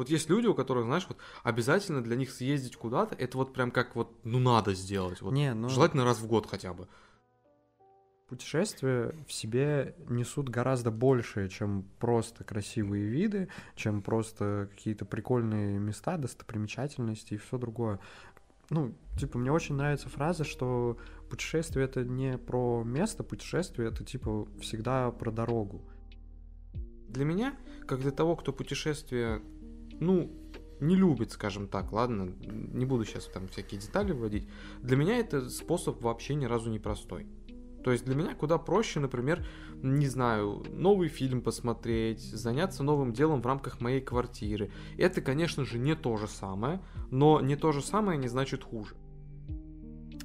Вот есть люди, у которых, знаешь, вот обязательно для них съездить куда-то, это вот прям как вот, ну надо сделать. Вот, Не, ну- Желательно раз в год хотя бы. Путешествия в себе несут гораздо большее, чем просто красивые виды, чем просто какие-то прикольные места, достопримечательности и все другое. Ну, типа, мне очень нравится фраза, что путешествие это не про место, путешествие это типа всегда про дорогу. Для меня, как для того, кто путешествие, ну, не любит, скажем так, ладно, не буду сейчас там всякие детали вводить, для меня это способ вообще ни разу не простой. То есть для меня куда проще, например, не знаю, новый фильм посмотреть, заняться новым делом в рамках моей квартиры. Это, конечно же, не то же самое, но не то же самое не значит хуже.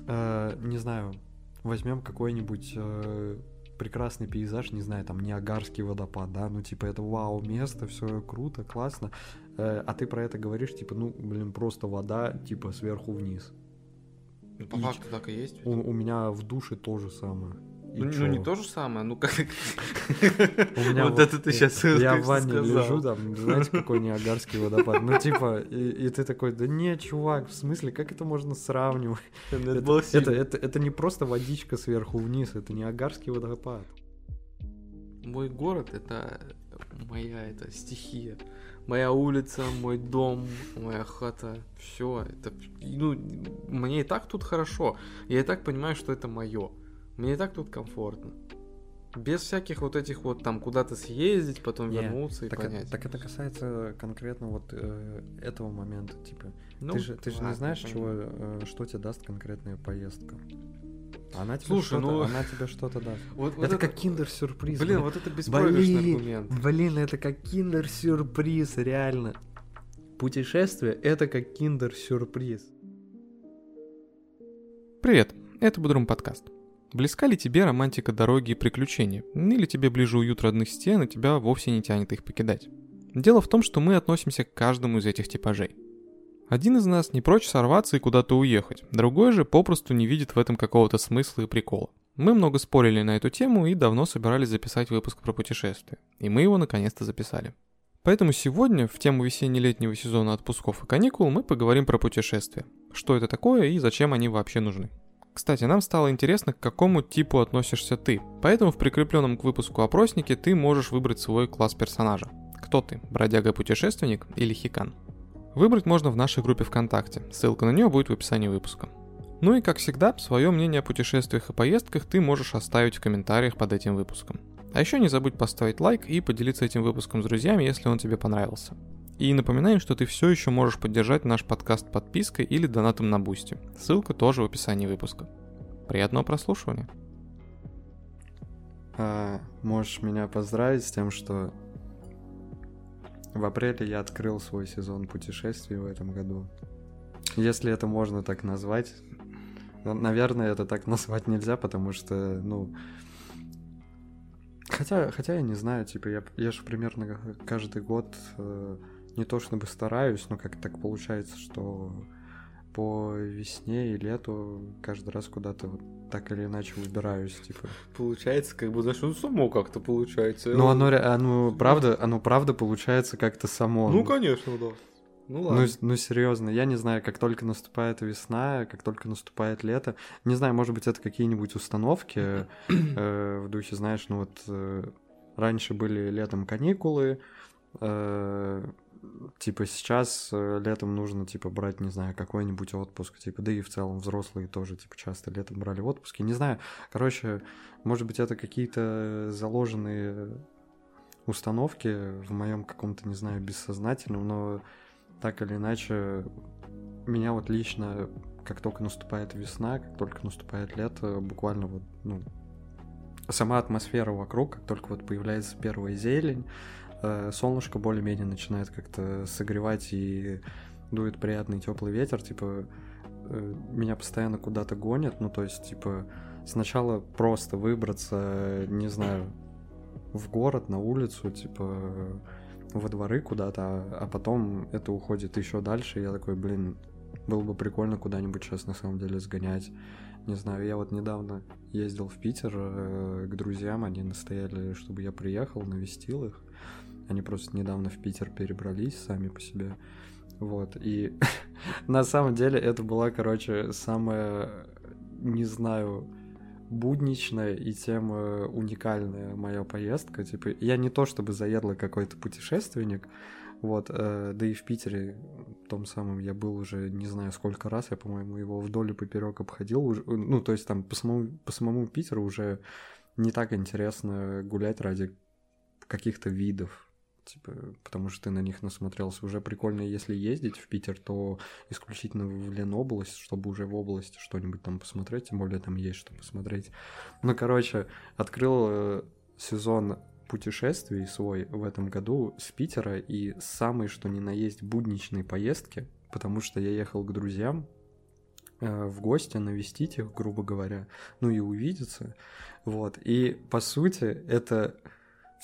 Э, не знаю, возьмем какой-нибудь э, прекрасный пейзаж, не знаю, там Ниагарский водопад, да, ну типа это вау место, все круто, классно, Э, а ты про это говоришь, типа, ну, блин, просто вода, типа, сверху вниз. Ну, по И факту так и есть. У, у меня в душе то же самое. Ну, ну, не то же самое, ну как... Вот это ты щас, Я в ванне лежу, там, знаете, какой Ниагарский водопад. Ну, типа, и, ты такой, да не, чувак, в смысле, как это можно сравнивать? Это не просто водичка сверху вниз, это Ниагарский водопад. Мой город это моя это стихия. Моя улица, мой дом, моя хата, все. Это, ну, мне и так тут хорошо. Я и так понимаю, что это мое. Мне и так тут комфортно. Без всяких вот этих вот там куда-то съездить, потом Не, вернуться и Так, понять. так это касается конкретно вот э, этого момента, типа. Ну, ты же, ты же не ладно, знаешь, понятно. чего, э, что тебе даст конкретная поездка. Она тебе Слушай, что-то, ну- она тебе что-то даст. Вот- вот это, как киндер-сюрприз. Блин, блин. вот это беспроигрышный Блин, аргумент. Блин, это как киндер-сюрприз, реально. Путешествие — это как киндер-сюрприз. Привет, это Будрум подкаст. Близка ли тебе романтика дороги и приключения? Или тебе ближе уют родных стен, и тебя вовсе не тянет их покидать? Дело в том, что мы относимся к каждому из этих типажей. Один из нас не прочь сорваться и куда-то уехать, другой же попросту не видит в этом какого-то смысла и прикола. Мы много спорили на эту тему и давно собирались записать выпуск про путешествия. И мы его наконец-то записали. Поэтому сегодня, в тему весенне-летнего сезона отпусков и каникул, мы поговорим про путешествия. Что это такое и зачем они вообще нужны. Кстати, нам стало интересно, к какому типу относишься ты. Поэтому в прикрепленном к выпуску опроснике ты можешь выбрать свой класс персонажа. Кто ты, бродяга-путешественник или хикан? Выбрать можно в нашей группе ВКонтакте, ссылка на нее будет в описании выпуска. Ну и как всегда, свое мнение о путешествиях и поездках ты можешь оставить в комментариях под этим выпуском. А еще не забудь поставить лайк и поделиться этим выпуском с друзьями, если он тебе понравился. И напоминаем, что ты все еще можешь поддержать наш подкаст подпиской или донатом на Boosty. Ссылка тоже в описании выпуска. Приятного прослушивания. А, можешь меня поздравить с тем, что в апреле я открыл свой сезон путешествий в этом году. Если это можно так назвать. Но, Наверное, это так назвать нельзя, потому что, ну... Хотя, хотя я не знаю, типа, я, я же примерно каждый год э, не то чтобы стараюсь, но как так получается, что по весне и лету каждый раз куда-то вот так или иначе выбираюсь, типа. Получается, как бы, знаешь, ну само как-то получается. Ну, оно, оно правда, оно правда получается как-то само. Ну, конечно, да. Ну Ну, ладно. с- ну, серьезно, я не знаю, как только наступает весна, как только наступает лето, не знаю, может быть, это какие-нибудь установки э, в духе, знаешь, ну вот э, раньше были летом каникулы, э, типа сейчас э, летом нужно, типа, брать, не знаю, какой-нибудь отпуск, типа, да и в целом взрослые тоже, типа, часто летом брали отпуски, не знаю, короче, может быть, это какие-то заложенные установки в моем каком-то, не знаю, бессознательном, но так или иначе, меня вот лично, как только наступает весна, как только наступает лето, буквально вот, ну, сама атмосфера вокруг, как только вот появляется первая зелень, солнышко более-менее начинает как-то согревать и дует приятный теплый ветер, типа, э, меня постоянно куда-то гонят, ну, то есть, типа, сначала просто выбраться, не знаю, в город, на улицу, типа, во дворы куда-то, а, а потом это уходит еще дальше, и я такой, блин, было бы прикольно куда-нибудь сейчас на самом деле сгонять. Не знаю, я вот недавно ездил в Питер э, к друзьям, они настояли, чтобы я приехал, навестил их. Они просто недавно в Питер перебрались сами по себе. Вот, и на самом деле это была, короче, самая, не знаю, будничная и тем э, уникальная моя поездка. Типа, я не то чтобы заедлый какой-то путешественник, вот, э, да и в Питере том самом я был уже не знаю сколько раз, я, по-моему, его вдоль и поперек обходил. Уже, ну, то есть там по самому, по самому Питеру уже не так интересно гулять ради каких-то видов типа, потому что ты на них насмотрелся. Уже прикольно, если ездить в Питер, то исключительно в Ленобласть, чтобы уже в области что-нибудь там посмотреть, тем более там есть что посмотреть. Ну, короче, открыл э, сезон путешествий свой в этом году с Питера и самые, что ни на есть, будничные поездки, потому что я ехал к друзьям э, в гости, навестить их, грубо говоря, ну и увидеться, вот. И, по сути, это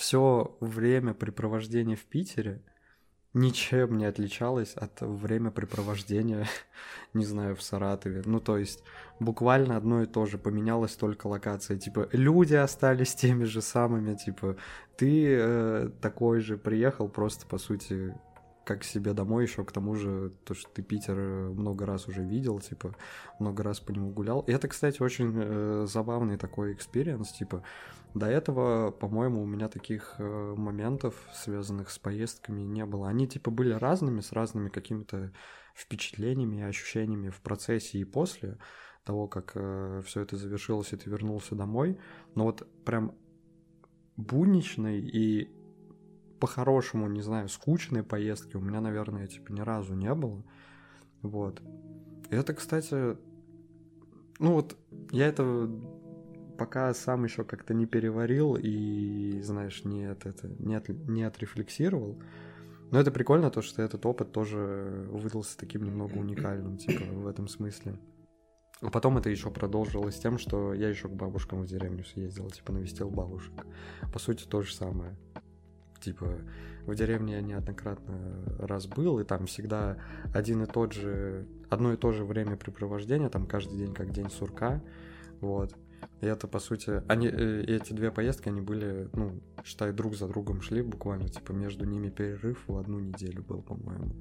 все времяпрепровождение в Питере ничем не отличалось от времяпрепровождения, не знаю, в Саратове. Ну, то есть, буквально одно и то же, поменялась только локация. Типа, люди остались теми же самыми, типа, ты э, такой же приехал, просто, по сути, как себе домой еще, к тому же, то, что ты Питер э, много раз уже видел, типа, много раз по нему гулял. И это, кстати, очень э, забавный такой experience, типа, до этого, по-моему, у меня таких э, моментов, связанных с поездками, не было. Они, типа, были разными, с разными какими-то впечатлениями и ощущениями в процессе и после того, как э, все это завершилось, и ты вернулся домой. Но вот прям будничной и по-хорошему, не знаю, скучной поездки у меня, наверное, типа ни разу не было. Вот. И это, кстати, ну вот я это пока сам еще как-то не переварил и, знаешь, не, от, это, не, от, не отрефлексировал. Но это прикольно, то, что этот опыт тоже выдался таким немного уникальным, типа, в этом смысле. А потом это еще продолжилось тем, что я еще к бабушкам в деревню съездил, типа, навестил бабушек. По сути, то же самое. Типа, в деревне я неоднократно раз был, и там всегда один и тот же, одно и то же времяпрепровождение, там каждый день как день сурка, вот. И это, по сути, они, э, эти две поездки, они были, ну, считай, друг за другом шли буквально, типа, между ними перерыв в одну неделю был, по-моему.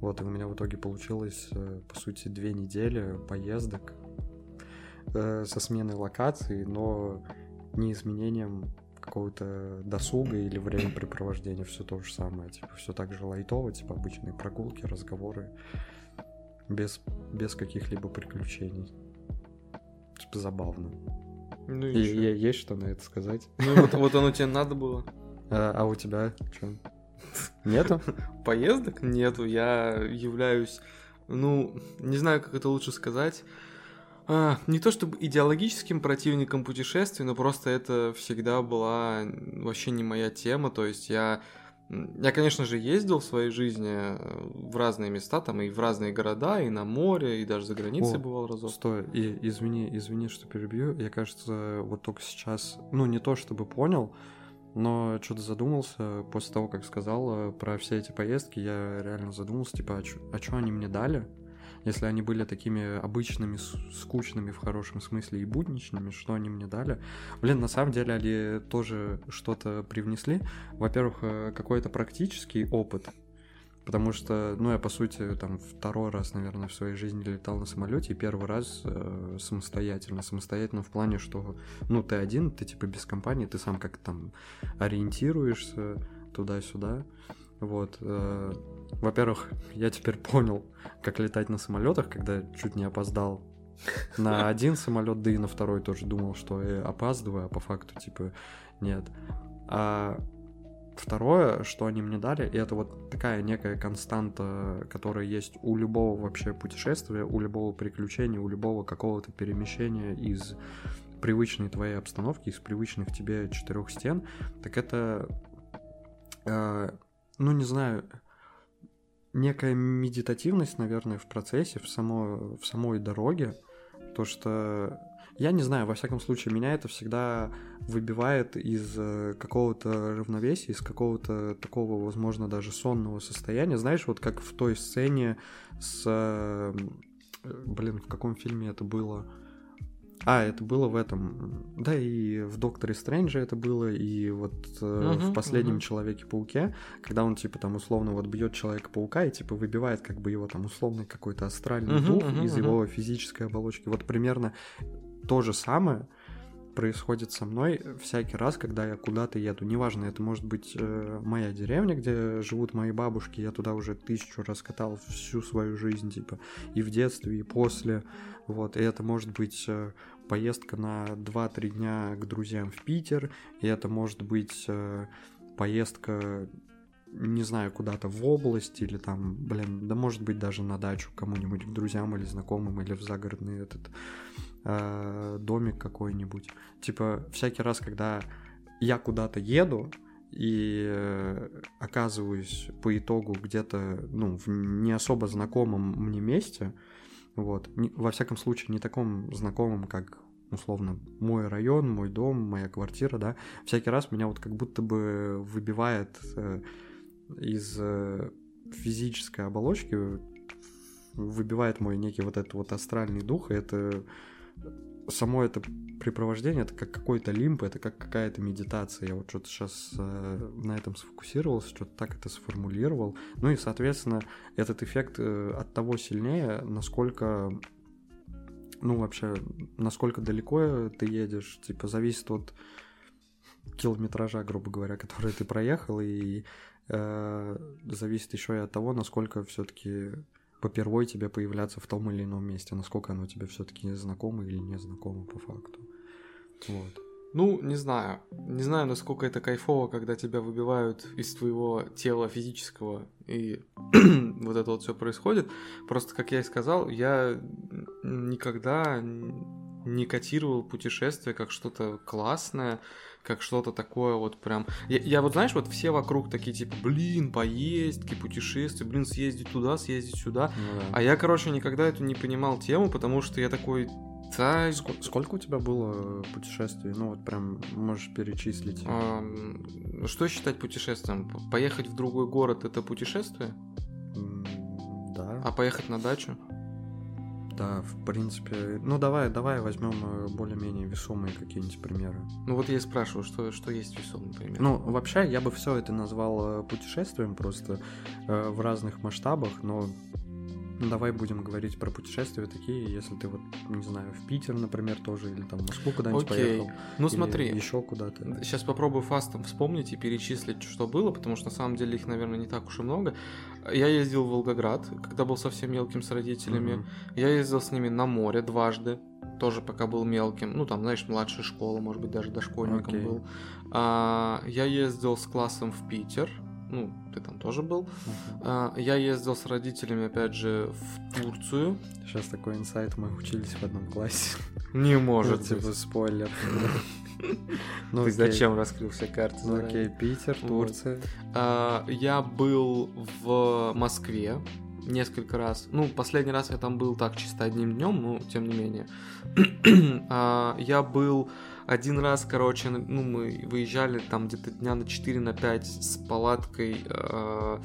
Вот, и у меня в итоге получилось, э, по сути, две недели поездок э, со сменой локаций, но не изменением какого-то досуга или времяпрепровождения, все то же самое, типа, все так же лайтово, типа, обычные прогулки, разговоры, без, без каких-либо приключений. Типа, забавно. Ну и, и есть что на это сказать? Ну вот, вот оно тебе надо было. А, а у тебя что? Нету? Поездок нету. Я являюсь, ну, не знаю, как это лучше сказать. А, не то чтобы идеологическим противником путешествий, но просто это всегда была вообще не моя тема. То есть я, я, конечно же, ездил в своей жизни э, в разные места, там и в разные города, и на море, и даже за границей О, бывал разок. Стой, и, извини, извини, что перебью. Я, кажется, вот только сейчас, ну не то чтобы понял, но что-то задумался после того, как сказал про все эти поездки, я реально задумался, типа, а что а они мне дали? Если они были такими обычными, скучными в хорошем смысле и будничными, что они мне дали. Блин, на самом деле они тоже что-то привнесли. Во-первых, э, какой-то практический опыт, Потому что, ну, я, по сути, там, второй раз, наверное, в своей жизни летал на самолете, и первый раз э, самостоятельно. Самостоятельно в плане, что, ну, ты один, ты, типа, без компании, ты сам как там ориентируешься туда-сюда. Вот. Э, во-первых, я теперь понял, как летать на самолетах, когда чуть не опоздал на один самолет, да и на второй тоже думал, что я опаздываю, а по факту, типа, нет. А второе, что они мне дали, и это вот такая некая константа, которая есть у любого вообще путешествия, у любого приключения, у любого какого-то перемещения из привычной твоей обстановки, из привычных тебе четырех стен, так это, э, ну не знаю, некая медитативность, наверное, в процессе, в, само, в самой дороге. То, что я не знаю, во всяком случае, меня это всегда выбивает из э, какого-то равновесия, из какого-то такого, возможно, даже сонного состояния. Знаешь, вот как в той сцене с... Э, блин, в каком фильме это было? А, это было в этом. Да, и в Докторе Стрэнджа это было, и вот э, Мгм, в последнем мгм. Человеке-пауке, когда он, типа, там условно вот бьет Человека-паука и, типа, выбивает как бы его там условный какой-то астральный Мгм, дух мгм, из мгм. его физической оболочки. Вот примерно то же самое происходит со мной всякий раз, когда я куда-то еду. Неважно, это может быть э, моя деревня, где живут мои бабушки, я туда уже тысячу раз катал всю свою жизнь, типа, и в детстве, и после. Вот, и это может быть э, поездка на 2-3 дня к друзьям в Питер, и это может быть э, поездка, не знаю, куда-то в область, или там, блин, да может быть даже на дачу кому-нибудь, к друзьям или знакомым, или в загородный этот э, домик какой-нибудь. Типа, всякий раз, когда я куда-то еду, и э, оказываюсь по итогу где-то, ну, в не особо знакомом мне месте, вот, во всяком случае, не таком знакомом, как условно мой район, мой дом, моя квартира, да, всякий раз меня вот как будто бы выбивает э, из физической оболочки, выбивает мой некий вот этот вот астральный дух, и это само это препровождение, это как какой-то лимб, это как какая-то медитация. Я вот что-то сейчас э, на этом сфокусировался, что-то так это сформулировал. Ну и, соответственно, этот эффект э, от того сильнее, насколько, ну вообще, насколько далеко ты едешь, типа зависит от километража, грубо говоря, который ты проехал, и э, зависит еще и от того, насколько все-таки попервой тебе появляться в том или ином месте, насколько оно тебе все-таки знакомо или не знакомо по факту. Вот. Ну, не знаю. Не знаю, насколько это кайфово, когда тебя выбивают из твоего тела физического, и вот это вот все происходит. Просто, как я и сказал, я никогда не котировал путешествие как что-то классное, как что-то такое вот прям... Я, я вот, знаешь, вот все вокруг такие, типа, блин, поездки, путешествия, блин, съездить туда, съездить сюда. Ну, да. А я, короче, никогда эту не понимал тему, потому что я такой, да, Ск- Сколько у тебя было путешествий? Ну вот прям можешь перечислить. Ам, Что считать путешествием? Поехать в другой город это путешествие? Да. А поехать на дачу? Да, в принципе. Ну давай, давай возьмем э, более-менее весомые какие-нибудь примеры. Ну вот я и спрашиваю, что, что есть весомый пример. Ну, вообще, я бы все это назвал э, путешествием просто э, в разных масштабах, но давай будем говорить про путешествия такие, если ты вот, не знаю, в Питер, например, тоже, или там в Москву куда-нибудь Окей. поехал. ну смотри, Еще куда-то. сейчас попробую фастом вспомнить и перечислить, что было, потому что на самом деле их, наверное, не так уж и много. Я ездил в Волгоград, когда был совсем мелким с родителями. Мгм. Я ездил с ними на море дважды, тоже пока был мелким. Ну, там, знаешь, младшая школа, может быть, даже дошкольником Окей. был. А, я ездил с классом в Питер. Ну, ты там тоже был. А, я ездил с родителями, опять же, в Турцию. Сейчас такой инсайт, мы учились в одном классе. Не может типа быть. спойлер. Ну, Ты окей. зачем раскрыл все карты? Ну, окей, Питер. Турция. А, я был в Москве несколько раз. Ну, последний раз я там был так чисто одним днем, но тем не менее. А, я был один раз, короче, ну, мы выезжали там где-то дня на 4 на 5 с палаткой. О,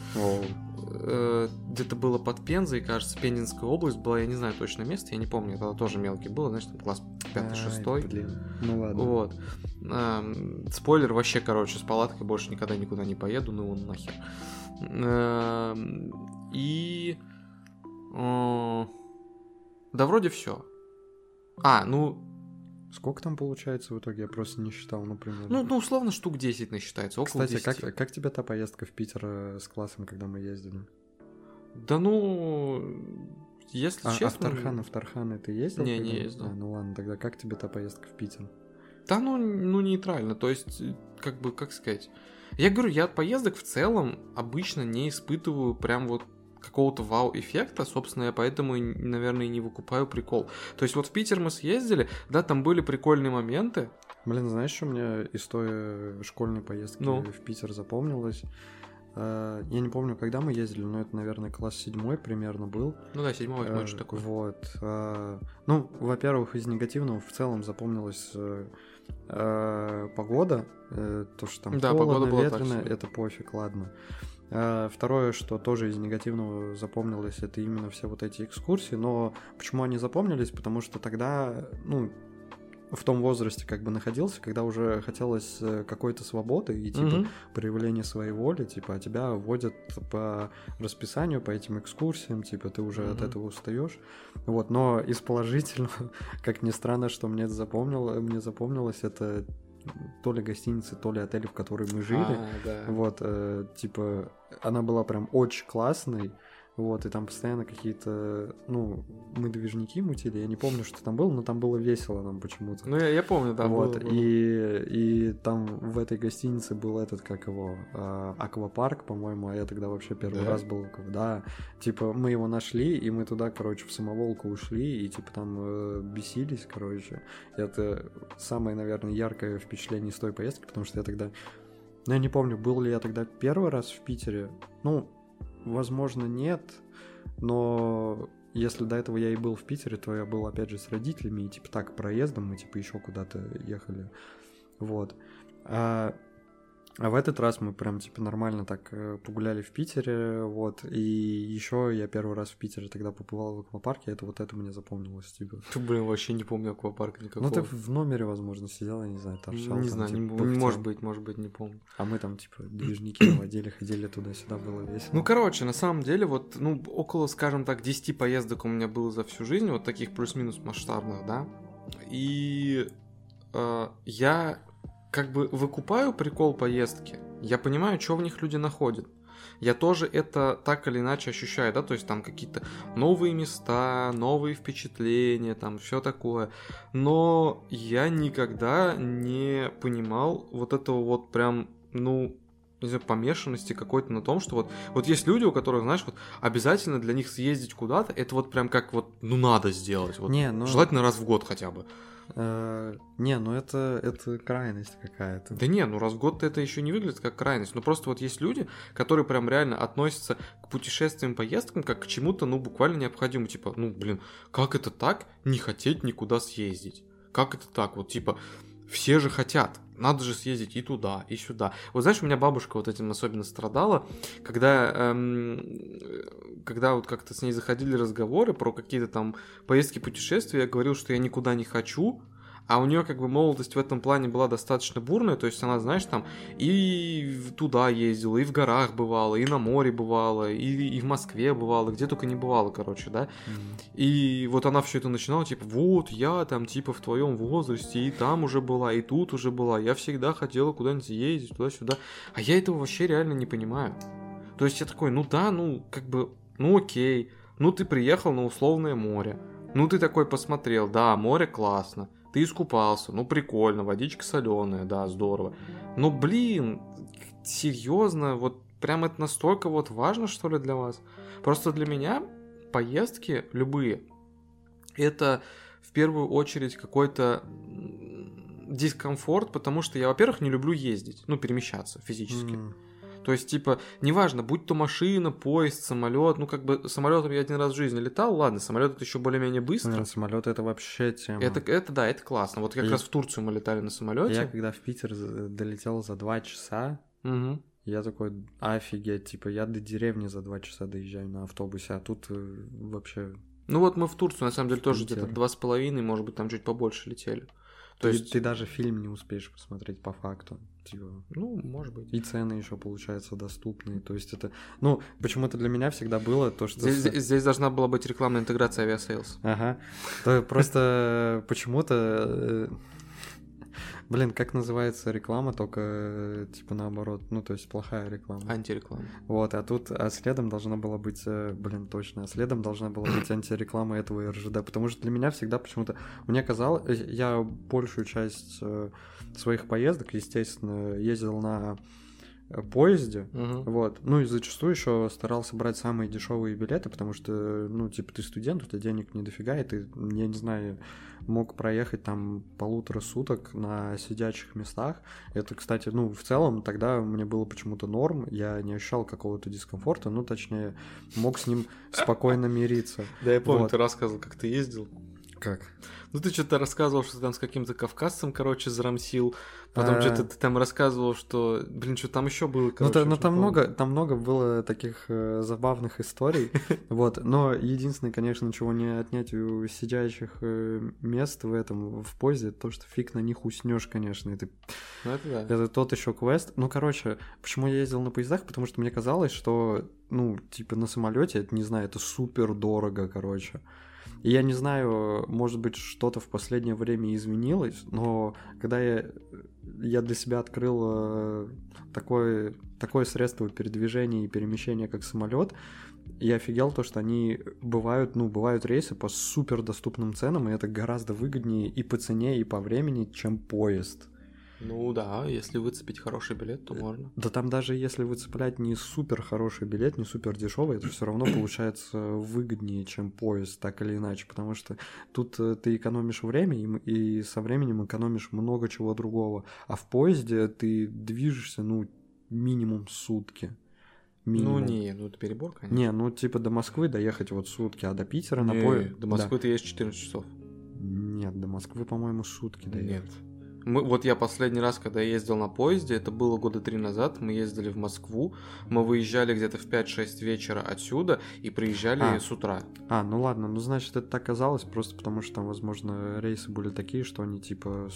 э, где-то было под Пензой, кажется, Пензенская область была, я не знаю точное место, я не помню, тогда тоже мелкий был, знаешь, там класс 5-6. ай, блин. Ну ладно. Вот. Эм, спойлер, вообще, короче, с палаткой больше никогда никуда не поеду, ну он нахер. Эм, и... э, да вроде все. А, ну, Сколько там получается в итоге? Я просто не считал, например. ну, ну условно штук 10 насчитается, около Кстати, 10. как, как тебе та поездка в Питер э, с классом, когда мы ездили? Да ну, если А, а в честно... Тарханы, в Тарханы ты ездил? Не, не ездил. А, ну ладно, тогда как тебе та поездка в Питер? Да ну, ну нейтрально, то есть, э, как бы, как сказать. Я говорю, я от поездок в целом обычно не испытываю прям вот какого-то вау-эффекта, собственно, я поэтому, наверное, и не выкупаю прикол. То есть вот в Питер мы съездили, да, там были прикольные моменты. Блин, знаешь, что из той э, школьной поездки Ну? в Питер запомнилось? Э, Я не помню, когда мы ездили, но это, наверное, класс седьмой примерно был. Ну да, седьмой, восьмой, Э, что такое. Вот. э, Ну, во-первых, из негативного в целом запомнилась погода. То, что там Да, холодно, погода была ветрено, это пофиг, ладно. Э, Второе, что тоже из негативного запомнилось, это именно все вот эти экскурсии. Но почему они запомнились? Потому что тогда, ну, в том возрасте как бы находился, когда уже хотелось э, какой-то свободы и типа Мгм. проявления своей воли, типа, а тебя водят по расписанию, по этим экскурсиям, типа, ты уже от Мгм. этого устаешь. Вот, но из положительного, как ни странно, что мне запомнило, мне запомнилось, это то ли гостиницы, то ли отели, в которые мы жили. А, да. Вот, э, типа, она была прям очень классной. Вот, и там постоянно какие-то, ну, мы движники мутили, я не помню, что там было, но там было весело нам почему-то. Ну, я, я помню, да, вот, было, было. И, и там в этой гостинице был этот, как его, а, аквапарк, по-моему, а я тогда вообще первый Да? раз был, когда, типа, мы его нашли, и мы туда, короче, в самоволку ушли, и, типа, там э, бесились, короче. Это самое, наверное, яркое впечатление из той поездки, потому что я тогда, ну, я не помню, был ли я тогда первый раз в Питере, ну, возможно, нет, но если до этого я и был в Питере, то я был, опять же, с родителями, и, типа, так, проездом, мы, типа, еще куда-то ехали, вот. А, а в этот раз мы прям, типа, нормально так э, погуляли в Питере, вот, и еще я первый раз в Питере тогда побывал в аквапарке, это вот это мне запомнилось, типа. Ты, блин, вообще не помню аквапарка никакого. Ну, ты в номере, возможно, сидел, я не знаю, торчал. не там, знаю, типа, не- пыхтел. может быть, может быть, не помню. А мы там, типа, движники наводили, ходили туда-сюда, было весело. Ну, короче, на самом деле, вот, ну, около, скажем так, 10 поездок у меня было за всю жизнь, вот таких плюс-минус масштабных, да. И э, я как бы выкупаю прикол поездки. Я понимаю, что в них люди находят. Я тоже это так или иначе ощущаю, да, то есть там какие-то новые места, новые впечатления, там все такое. Но я никогда не понимал вот этого вот прям, ну, не знаю, помешанности какой-то на том, что вот, вот есть люди, у которых, знаешь, вот обязательно для них съездить куда-то, это вот прям как вот, ну, надо сделать. Вот, Не, ну- Желательно раз в год хотя бы. Э, не, ну это, это крайность какая-то. Да не, ну раз в год это еще не выглядит как крайность. Но просто вот есть люди, которые прям реально относятся к путешествиям, поездкам как к чему-то, ну, буквально необходимому. Типа, ну, блин, как это так не хотеть никуда съездить? Как это так? Вот, типа, все же хотят. Надо же съездить и туда, и сюда. Вот знаешь, у меня бабушка вот этим особенно страдала, когда, эм, когда вот как-то с ней заходили разговоры про какие-то там поездки, путешествия, я говорил, что я никуда не хочу, а у нее как бы молодость в этом плане была достаточно бурная, то есть она, знаешь, там и туда ездила, и в горах бывала, и на море бывала, и, и в Москве бывала, где только не бывала, короче, да. М. И вот она все это начинала, типа, вот, я там, типа, в твоем возрасте, и там уже была, и тут уже была, я всегда хотела куда-нибудь ездить, туда-сюда. А я этого вообще реально не понимаю. То есть я такой, ну да, ну, как бы, ну окей, ну ты приехал на условное море, ну ты такой посмотрел, да, море классно, ты искупался, ну прикольно, водичка соленая, да, здорово. Но, блин, серьезно, вот прям это настолько вот важно, что ли, для вас? Просто для меня поездки любые, это в первую очередь какой-то дискомфорт, потому что я, во-первых, не люблю ездить, ну, перемещаться физически. М. То есть, типа, неважно, будь то машина, поезд, самолет, ну, как бы самолетом я один раз в жизни летал, ладно, самолет это еще более-менее быстро. самолет это вообще тема. Это, это да, это классно. Вот как И- раз в Турцию мы летали на Я самолете. когда в Питер долетел за два часа, я такой, офигеть, типа, я до деревни за два часа доезжаю на автобусе, а тут э, вообще... Ну вот мы в Турцию, на самом деле, тоже где-то два с половиной, может быть, там чуть побольше летели. То ты, есть, ты даже фильм не успеешь посмотреть по факту. Типа, ну, может быть. и цены еще, получается, доступные. То есть это... Ну, почему-то для меня всегда было то, что... Здесь, с- здесь- должна была быть рекламная интеграция Aviasales. Ага. То просто почему-то... Блин, как называется реклама, только э, типа наоборот, ну то есть плохая реклама. Антиреклама. Вот, а тут, а следом должна была быть, э, блин, точно, а следом должна была быть антиреклама этого РЖД, потому что для меня всегда почему-то, мне казалось, э, я большую часть своих поездок, естественно, ездил на поезде, Мгм. вот. Ну и зачастую еще старался брать самые дешевые билеты, потому что, ну, типа, ты студент, у тебя денег не дофига, и ты, я не знаю, мог проехать там полутора суток на сидячих местах. Это, кстати, ну, в целом тогда мне было почему-то норм, я не ощущал какого-то дискомфорта, ну, точнее, мог с ним спокойно мириться. Да, я помню, ты рассказывал, как ты ездил. Как? Ну ты что-то рассказывал, что ты там с каким-то кавказцем, короче, зарамсил. Потом А. что-то ты там рассказывал, что, блин, что там еще было, Ну, короче. та- ну, там помню. много, там много было таких э, забавных историй, вот. Но единственное, конечно, чего не отнять у сидящих э, мест в этом в поезде, то, что фиг на них уснешь, конечно. Это, Ну это да. это тот еще квест. Ну, короче, почему я ездил на поездах? Потому что мне казалось, что, ну, типа на самолете, это не знаю, это супер дорого, короче. И я не знаю, может быть, что-то в последнее время изменилось, но когда я, я для себя открыл э, такое, такое средство передвижения и перемещения, как самолет, я офигел то, что они бывают, ну, бывают рейсы по супер доступным ценам, и это гораздо выгоднее и по цене, и по времени, чем поезд. Ну да, если выцепить хороший билет, то можно. Да там даже если выцеплять не супер хороший билет, не супер дешевый, это все равно получается выгоднее, чем поезд, так или иначе, потому что тут э, ты экономишь время и, и со временем экономишь много чего другого, а в поезде ты движешься, ну, минимум сутки. Ну Минимум. не, ну это перебор, конечно. Не, ну типа до Москвы доехать вот сутки, а до Питера на Не, поезд... До Москвы ты едешь 14 часов. Нет, до Москвы, по-моему, сутки доехать. Нет. Мы, вот я последний раз, когда ездил на поезде, это было года три назад, мы ездили в Москву, мы выезжали где-то в 5-6 вечера отсюда и приезжали А. с утра. А, ну ладно, ну значит это так казалось, просто потому что там, возможно, рейсы были такие, что они типа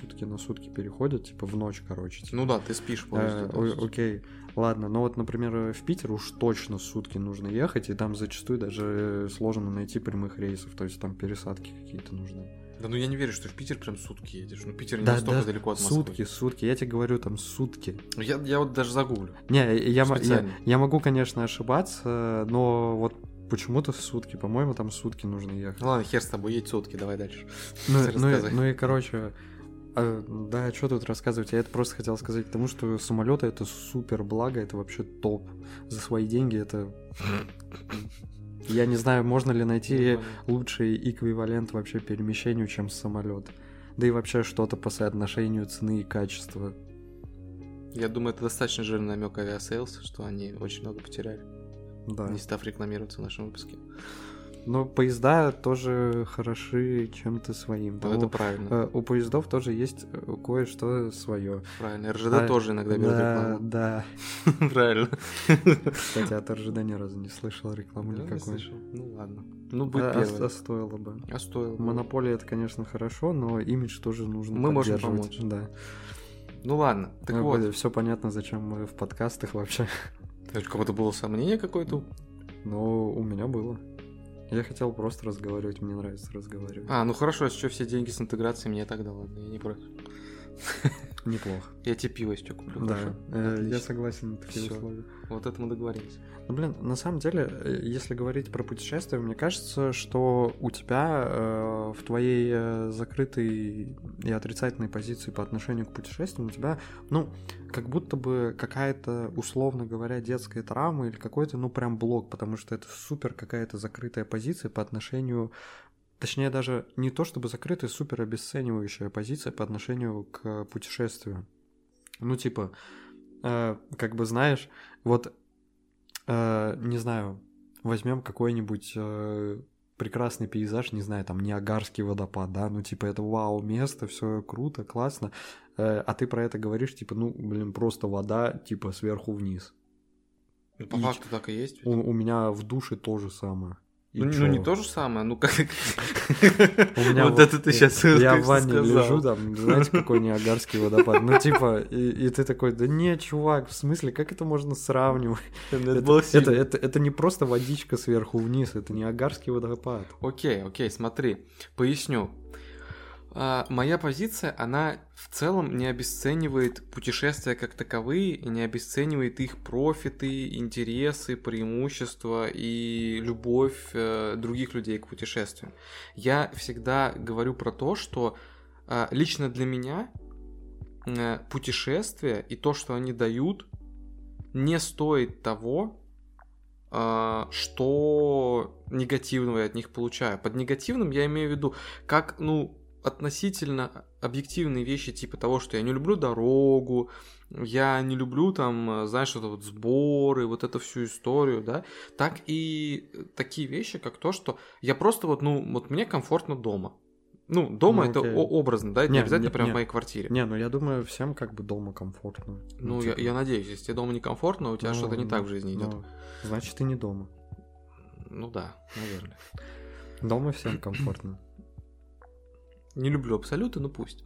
сутки на сутки переходят, типа в ночь, короче. типа. Ну да, ты спишь поезде. Э, окей, ладно, но вот, например, в Питер уж точно сутки нужно ехать, и там зачастую даже сложно найти прямых рейсов, то есть там пересадки какие-то нужны. Да ну я не верю, что в Питер прям сутки едешь. Ну Питер не Да, настолько да, далеко от Москвы. Сутки, сутки, я тебе говорю, там сутки. Я, я вот даже загуглю. Не, я, я, я могу, конечно, ошибаться, но вот почему-то сутки, по-моему, там сутки нужно ехать. Ну ладно, хер с тобой, едь сутки, давай дальше. Ну, ну, и, ну и, короче, а, да, что тут рассказывать? Я это просто хотел сказать, потому что самолеты это супер благо, это вообще топ. За свои деньги это... Я не знаю, можно ли найти лучший эквивалент вообще перемещению, чем самолет. Да и вообще что-то по соотношению цены и качества. Я думаю, это достаточно жирный намек Aviasales, что они очень много потеряли, Да. не став рекламироваться в нашем выпуске. Но поезда тоже хороши чем-то своим. Вот Там это у- правильно. э, у поездов тоже есть э, кое-что свое. Правильно. РЖД тоже иногда берет да, рекламу. да. Правильно. Кстати, от РЖД ни разу не слышал рекламы Да, не никакой. слышал. Ну ладно. Ну, будь А, а- первым. а стоило бы. А стоило. бы. Монополия это, конечно, хорошо, но имидж тоже нужно Мы можем помочь. Да. Ну ладно. Так вот. все понятно, зачем мы в подкастах вообще. Это Кого-то было сомнение какое-то? Но у меня было. Я хотел просто разговаривать, мне нравится разговаривать. А, ну хорошо, если что, все деньги с интеграцией мне тогда, ладно, я не против. Неплохо. Я тебе пиво еще куплю, Да, хорошо? э, я согласен на такие Всё. условия. Вот это мы договорились. Ну, блин, на самом деле, э, если говорить про путешествия, мне кажется, что у тебя э, в твоей э, закрытой и отрицательной позиции по отношению к путешествиям, у тебя, ну, как будто бы какая-то, условно говоря, детская травма или какой-то, ну, прям блок, потому что это супер какая-то закрытая позиция по отношению Точнее, даже не то чтобы закрытая, супер обесценивающая позиция по отношению к путешествию. Ну, типа, э, как бы знаешь, вот э, не знаю, возьмем какой-нибудь э, прекрасный пейзаж, не знаю, там Ниагарский водопад, да, ну типа это вау место, все круто, классно, э, а ты про это говоришь, типа, ну, блин, просто вода, типа сверху вниз. Ну, по И факту так и есть. У, у меня в душе то же самое. И Ну, ну, не то же самое, ну как... У меня Вот это ты сейчас Я в ванне лежу, там, знаете, какой Ниагарский водопад. Ну, типа, и, и ты такой, да не, чувак, в смысле, как это можно сравнивать? Это Это, это, это не просто водичка сверху вниз, это Ниагарский водопад. Окей, окей, смотри, поясню. А, моя позиция, она в целом не обесценивает путешествия как таковые и не обесценивает их профиты, интересы, преимущества и любовь э, других людей к путешествиям. Я всегда говорю про то, что а, лично для меня э, путешествия и то, что они дают, не стоит того, а, что негативного я от них получаю. Под негативным я имею в виду, как, ну, относительно объективные вещи типа того, что я не люблю дорогу, я не люблю там, знаешь, вот, вот сборы, вот эту всю историю, да, так и такие вещи, как то, что я просто вот, ну, вот мне комфортно дома. Ну, дома Ну, это окей. образно, да, это не, Не, обязательно не- прям не. в моей квартире. Не, ну я думаю, всем как бы дома комфортно. Ну, я, типа, я надеюсь, если тебе дома некомфортно, у тебя ну, что-то не ну, так в жизни идет. ну, значит, ты не дома. Ну да, наверное. Дома всем комфортно. Не люблю абсолюты, но пусть.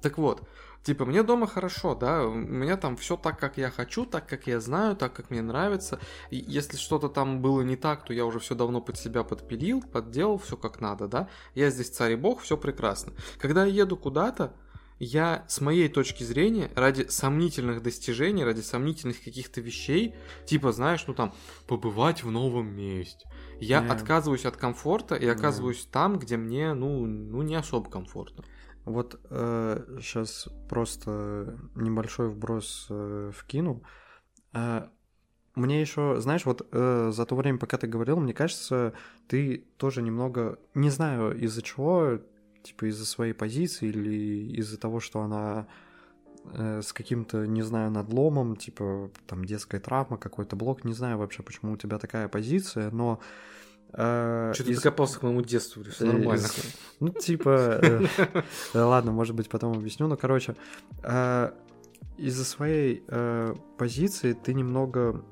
Так вот, типа, мне дома хорошо, да, у меня там все так, как я хочу, так, как я знаю, так, как мне нравится. И если что-то там было не так, то я уже все давно под себя подпилил, подделал, все как надо, да. Я здесь царь и бог, все прекрасно. Когда я еду куда-то, я с моей точки зрения, ради сомнительных достижений, ради сомнительных каких-то вещей, типа, знаешь, ну там, побывать в новом месте, я Не. отказываюсь от комфорта и оказываюсь там, где мне, ну, ну не особо комфортно. Вот сейчас просто небольшой вброс э, вкину. А, Мне еще, знаешь, вот э, за то время, пока ты говорил, мне кажется, ты тоже немного, не знаю из-за чего, типа из-за своей позиции или из-за того, что она э, с каким-то, не знаю, надломом, типа там детская травма, какой-то блок, не знаю вообще, почему у тебя такая позиция, но... э, Что ты из- докопался к моему детству, все Э, нормально. из- Ну, типа... э, э, Ладно, может быть, потом объясню. Но, короче, э, из-за своей э, позиции ты немного,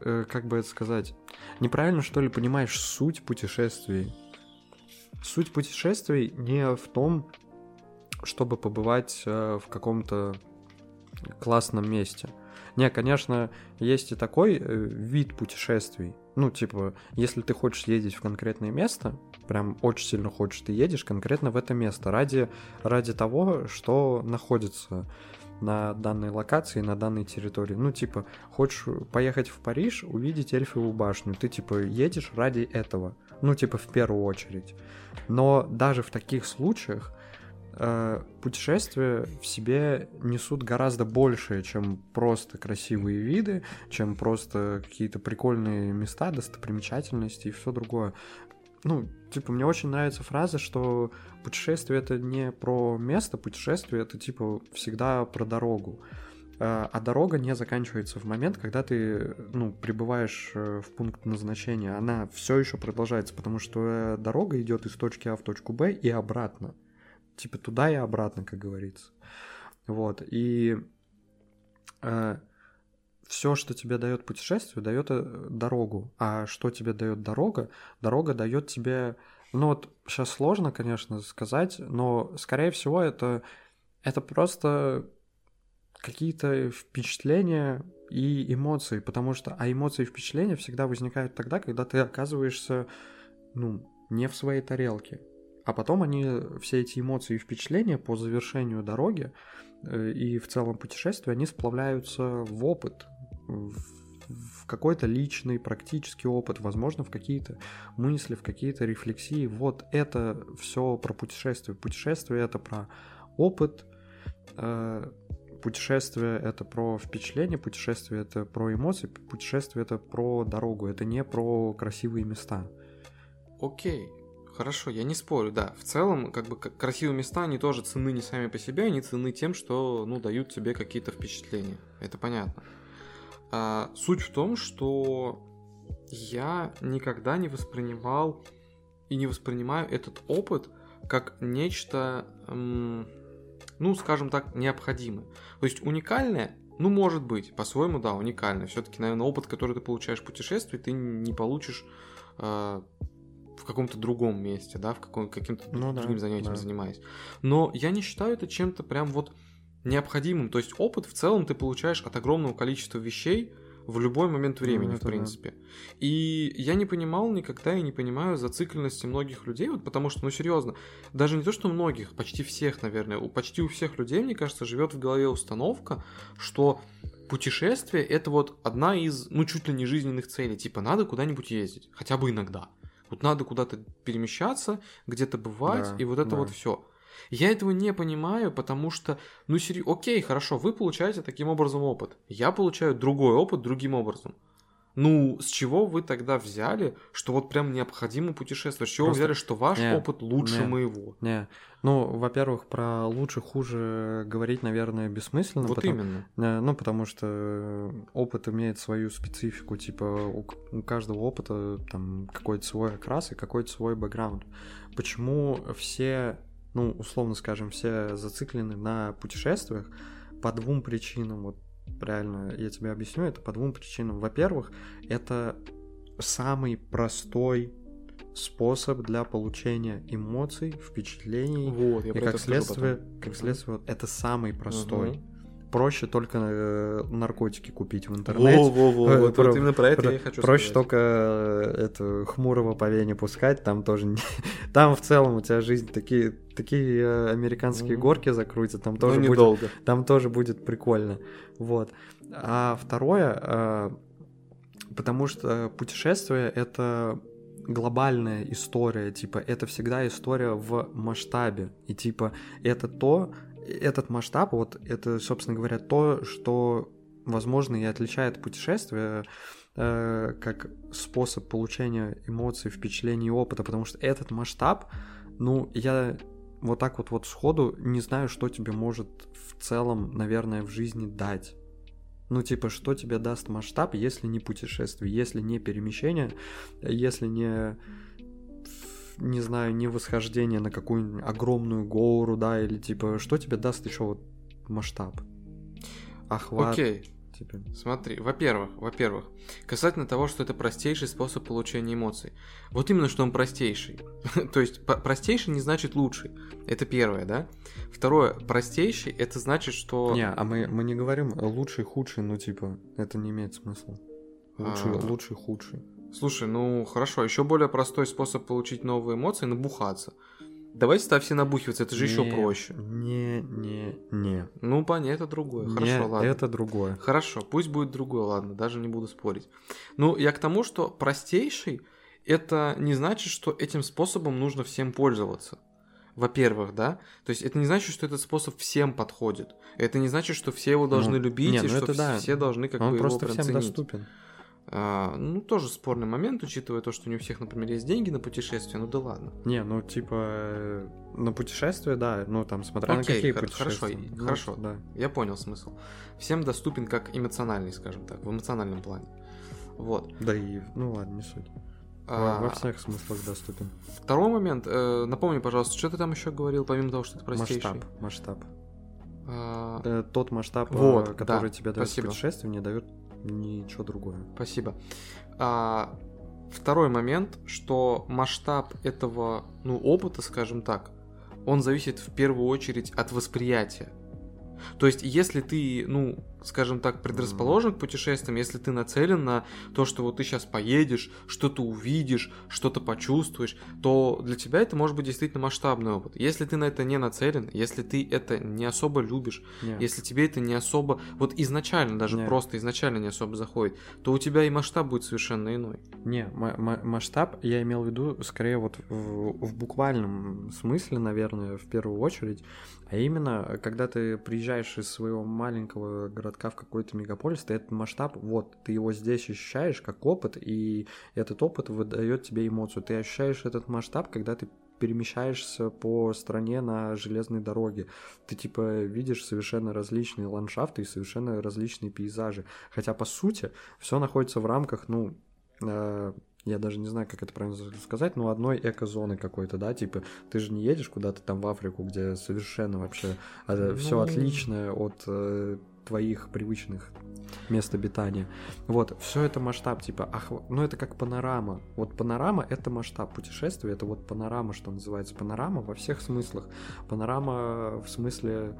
э, как бы это сказать, неправильно, что ли, понимаешь суть путешествий. Суть путешествий не в том, чтобы побывать э, в каком-то классном месте. Не, конечно, есть и такой э, вид путешествий. Ну, типа, если ты хочешь ездить в конкретное место, прям очень сильно хочешь, ты едешь конкретно в это место ради, ради того, что находится на данной локации, на данной территории. Ну, типа, хочешь поехать в Париж, увидеть Эльфову башню, ты, типа, едешь ради этого. Ну, типа, в первую очередь. Но даже в таких случаях э, путешествия в себе несут гораздо большее, чем просто красивые виды, чем просто какие-то прикольные места, достопримечательности и все другое. Ну, типа, мне очень нравится фраза, что путешествие это не про место, путешествие это типа всегда про дорогу. Э, А дорога не заканчивается в момент, когда ты, ну, прибываешь э, в пункт назначения. Она все еще продолжается, потому что дорога идет из точки А в точку Б и обратно. Типа туда и обратно, как говорится. Вот. И все, что тебе дает путешествие, дает э, дорогу. А что тебе дает дорога? Дорога дает тебе. Ну вот сейчас сложно, конечно, сказать, но скорее всего это это просто какие-то впечатления и эмоции, потому что а эмоции и впечатления всегда возникают тогда, когда ты оказываешься ну не в своей тарелке, а потом они все эти эмоции и впечатления по завершению дороги э, и в целом путешествия они сплавляются в опыт, в, какой-то личный практический опыт, возможно, в какие-то мысли, в какие-то рефлексии. Вот это все про путешествие. Путешествие это про опыт, э, путешествие это про впечатление, путешествие это про эмоции, путешествие это про дорогу, это не про красивые места. Окей, хорошо, я не спорю, да. В целом, как бы красивые места, они тоже ценны не сами по себе, они ценны тем, что, ну, дают тебе какие-то впечатления. Это понятно. А, суть в том, что я никогда не воспринимал и не воспринимаю этот опыт как нечто, м, ну, скажем так, необходимое. То есть уникальное, ну, может быть, по-своему, да, уникальное. Все-таки, наверное, опыт, который ты получаешь в путешествии, ты не получишь э, в каком-то другом месте, да, в каком, каким-то Ну да, другим занятием да. занимаясь. Но я не считаю это чем-то прям вот необходимым. То есть опыт в целом ты получаешь от огромного количества вещей в любой момент времени, Ну, в это да. принципе. И я не понимал никогда и не понимаю зацикленности многих людей, вот потому что, ну серьезно, даже не то, что многих, почти всех, наверное, у почти у всех людей, мне кажется, живет в голове установка, что путешествие это вот одна из, ну чуть ли не жизненных целей, типа надо куда-нибудь ездить, хотя бы иногда. Вот надо куда-то перемещаться, где-то бывать, Да, и вот это да. вот все. Я этого не понимаю, потому что, ну, серьезно, окей, хорошо, вы получаете таким образом опыт. Я получаю другой опыт другим образом. Ну, с чего вы тогда взяли, что вот прям необходимо путешествовать? С чего Просто- вы взяли, что ваш Не, опыт лучше не. моего? Не, ну, во-первых, про лучше, хуже говорить, наверное, бессмысленно. вот потому- именно. Ну, потому что опыт имеет свою специфику, типа у каждого опыта там какой-то свой окрас и какой-то свой бэкграунд. Почему все, ну, условно скажем, все зациклены на путешествиях по двум причинам. Вот реально, я тебе объясню, это по двум причинам. Во-первых, это самый простой способ для получения эмоций, впечатлений, Вот, я и как следствие, как следствие, это самый простой. Мгм. Проще только э, наркотики купить в интернете. Во-во-во, Э, вот, про- вот именно про это Про- я хочу Проще сказать. только э, это хмурого по вене пускать, там тоже не- там в целом у тебя жизнь такие такие американские Мгм. горки закрутят, там Но тоже будет там тоже будет прикольно. Вот. А второе, потому что путешествие это глобальная история, типа это всегда история в масштабе, и типа это то, этот масштаб, вот это, собственно говоря, то, что, возможно, и отличает путешествие э, как способ получения эмоций, впечатлений и опыта, потому что этот масштаб, ну, я вот так вот вот сходу не знаю, что тебе может в целом, наверное, в жизни дать. Ну, типа, что тебе даст масштаб, если не путешествие, если не перемещение, если не, не знаю, не восхождение на какую-нибудь огромную гору, да, или типа, что тебе даст еще вот масштаб? Охват. Окей, Типа. смотри, во-первых, во-первых, касательно того, что это простейший способ получения эмоций. Вот именно, что он простейший. То есть простейший не значит лучший. Это первое, да? Второе, простейший, это значит, что... Не, а мы, мы не говорим лучший, худший, ну, типа, это не имеет смысла. Лучший, А. лучший, худший. Слушай, ну хорошо, еще более простой способ получить новые эмоции – набухаться. Давайте-то все набухиваться, это же еще Не, проще. Не, не, не. Ну, понятно, это другое. Хорошо, Не, ладно. это другое. Хорошо, пусть будет другое, ладно, даже не буду спорить. Ну, я к тому, что простейший это не значит, что этим способом нужно всем пользоваться. Во-первых, да? То есть это не значит, что этот способ всем подходит. Это не значит, что все его должны Ну, любить, не, и ну что это да. все должны как Он бы просто его всем ценить. доступен. А, ну, тоже спорный момент, учитывая то, что не у всех, например, есть деньги на путешествие, ну да ладно. Не, ну типа э, на путешествие, да, ну там смотря на Окей, какие хор- хорошо, путешествия. Ну, хорошо. да. Я понял смысл. Всем доступен как эмоциональный, скажем так, в эмоциональном плане. Вот. Да и, ну ладно, не суть. А, Во, всех смыслах доступен. Второй момент. э, напомни, пожалуйста, что ты там еще говорил, помимо того, что это простейший? Масштаб, масштаб. А, Э, тот масштаб, э, Вот, который да, тебе дает спасибо. путешествие, не дает ничего другое. Спасибо. А, второй момент, что масштаб этого, ну, опыта, скажем так, он зависит в первую очередь от восприятия. То есть, если ты, ну, скажем так, предрасположен к путешествиям, если ты нацелен на то, что вот ты сейчас поедешь, что-то увидишь, что-то почувствуешь, то для тебя это может быть действительно масштабный опыт. Если ты на это не нацелен, если ты это не особо любишь, Не. если тебе это не особо, вот изначально, даже Нет. просто изначально не особо заходит, то у тебя и масштаб будет совершенно иной. Не, ма- масштаб я имел в виду скорее вот в, в буквальном смысле, наверное, в первую очередь, а именно, когда ты приезжаешь из своего маленького городка в какой-то мегаполис, ты этот масштаб, вот, ты его здесь ощущаешь как опыт, и этот опыт выдает тебе эмоцию. Ты ощущаешь этот масштаб, когда ты перемещаешься по стране на железной дороге. Ты типа видишь совершенно различные ландшафты и совершенно различные пейзажи. Хотя по сути все находится в рамках, ну, э, я даже не знаю, как это правильно сказать, но одной эко-зоны какой-то, да, типа ты же не едешь куда-то там в Африку, где совершенно вообще все Ну. отличное от э, твоих привычных мест обитания. Вот, все это масштаб, типа, ах, ну это как панорама. Вот панорама это масштаб путешествия, это вот панорама, что называется, панорама во всех смыслах. Панорама в смысле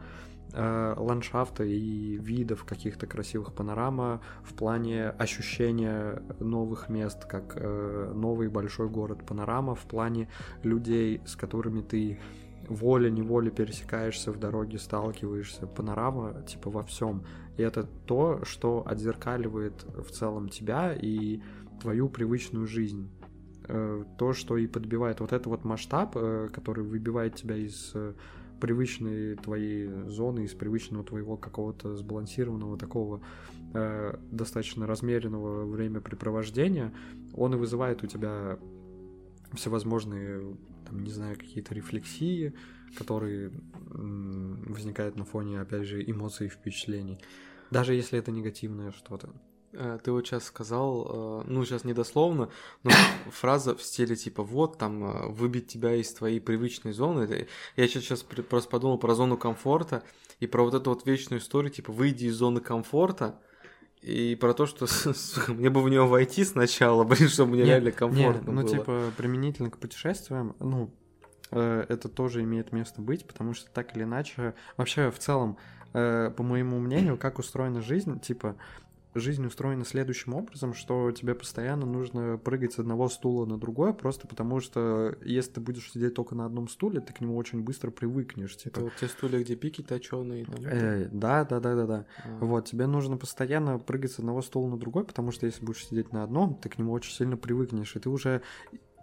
э, ландшафта и видов каких-то красивых панорама в плане ощущения новых мест, как э, новый большой город панорама в плане людей, с которыми ты волей-неволей пересекаешься в дороге, сталкиваешься. Панорама типа во всем. И это то, что отзеркаливает в целом тебя и твою привычную жизнь. Э, То, что и подбивает вот это вот масштаб, э, который выбивает тебя из э, привычной твоей зоны, из привычного твоего какого-то сбалансированного такого э, достаточно размеренного времяпрепровождения, он и вызывает у тебя всевозможные, там, не знаю, какие-то рефлексии, которые возникают на фоне, опять же, эмоций и впечатлений. Даже если это негативное что-то. Э, Ты вот сейчас сказал, э, ну сейчас недословно, но фраза в стиле типа вот там э, выбить тебя из твоей привычной зоны. Я сейчас просто подумал про зону комфорта и про вот эту вот вечную историю типа выйди из зоны комфорта и про то, что мне бы в нее войти сначала, блин, чтобы мне Не, реально комфортно ну, было. типа, применительно к путешествиям, ну, э, это тоже имеет место быть, потому что так или иначе, вообще, в целом, э, по моему мнению, как устроена жизнь, типа, жизнь устроена следующим образом, что тебе постоянно нужно прыгать с одного стула на другой, просто потому что если ты будешь сидеть только на одном стуле, ты к нему очень быстро привыкнешь, Это типа. вот те стулья, где пики точеные. там. Э, да, да, да, да, да. А. Вот, тебе нужно постоянно прыгать с одного стула на другой, потому что если будешь сидеть на одном, ты к нему очень сильно привыкнешь, и ты уже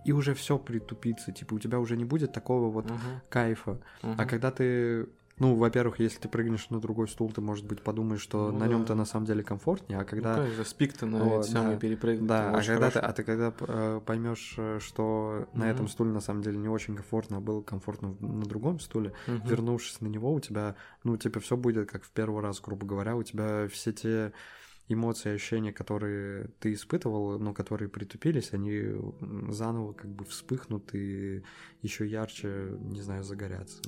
и уже все притупится, типа у тебя уже не будет такого вот Мгм, кайфа. А мгм. когда ты, ну, во-первых, если ты прыгнешь на другой стул, ты, может быть, подумаешь, что Ну на да. то на самом деле комфортнее, а Ну, когда конечно, спик-то на Вот, эти самые да. перепрыгнуть. да, а когда ты, а ты когда поймешь, что на этом стуле на самом деле не очень комфортно, а было комфортно на другом стуле, Мгм. вернувшись на него, у тебя, ну, типа, все будет как в первый раз, грубо говоря, у тебя все те эмоции, ощущения, которые ты испытывал, но которые притупились, они заново как бы вспыхнут и еще ярче, не знаю, загорятся.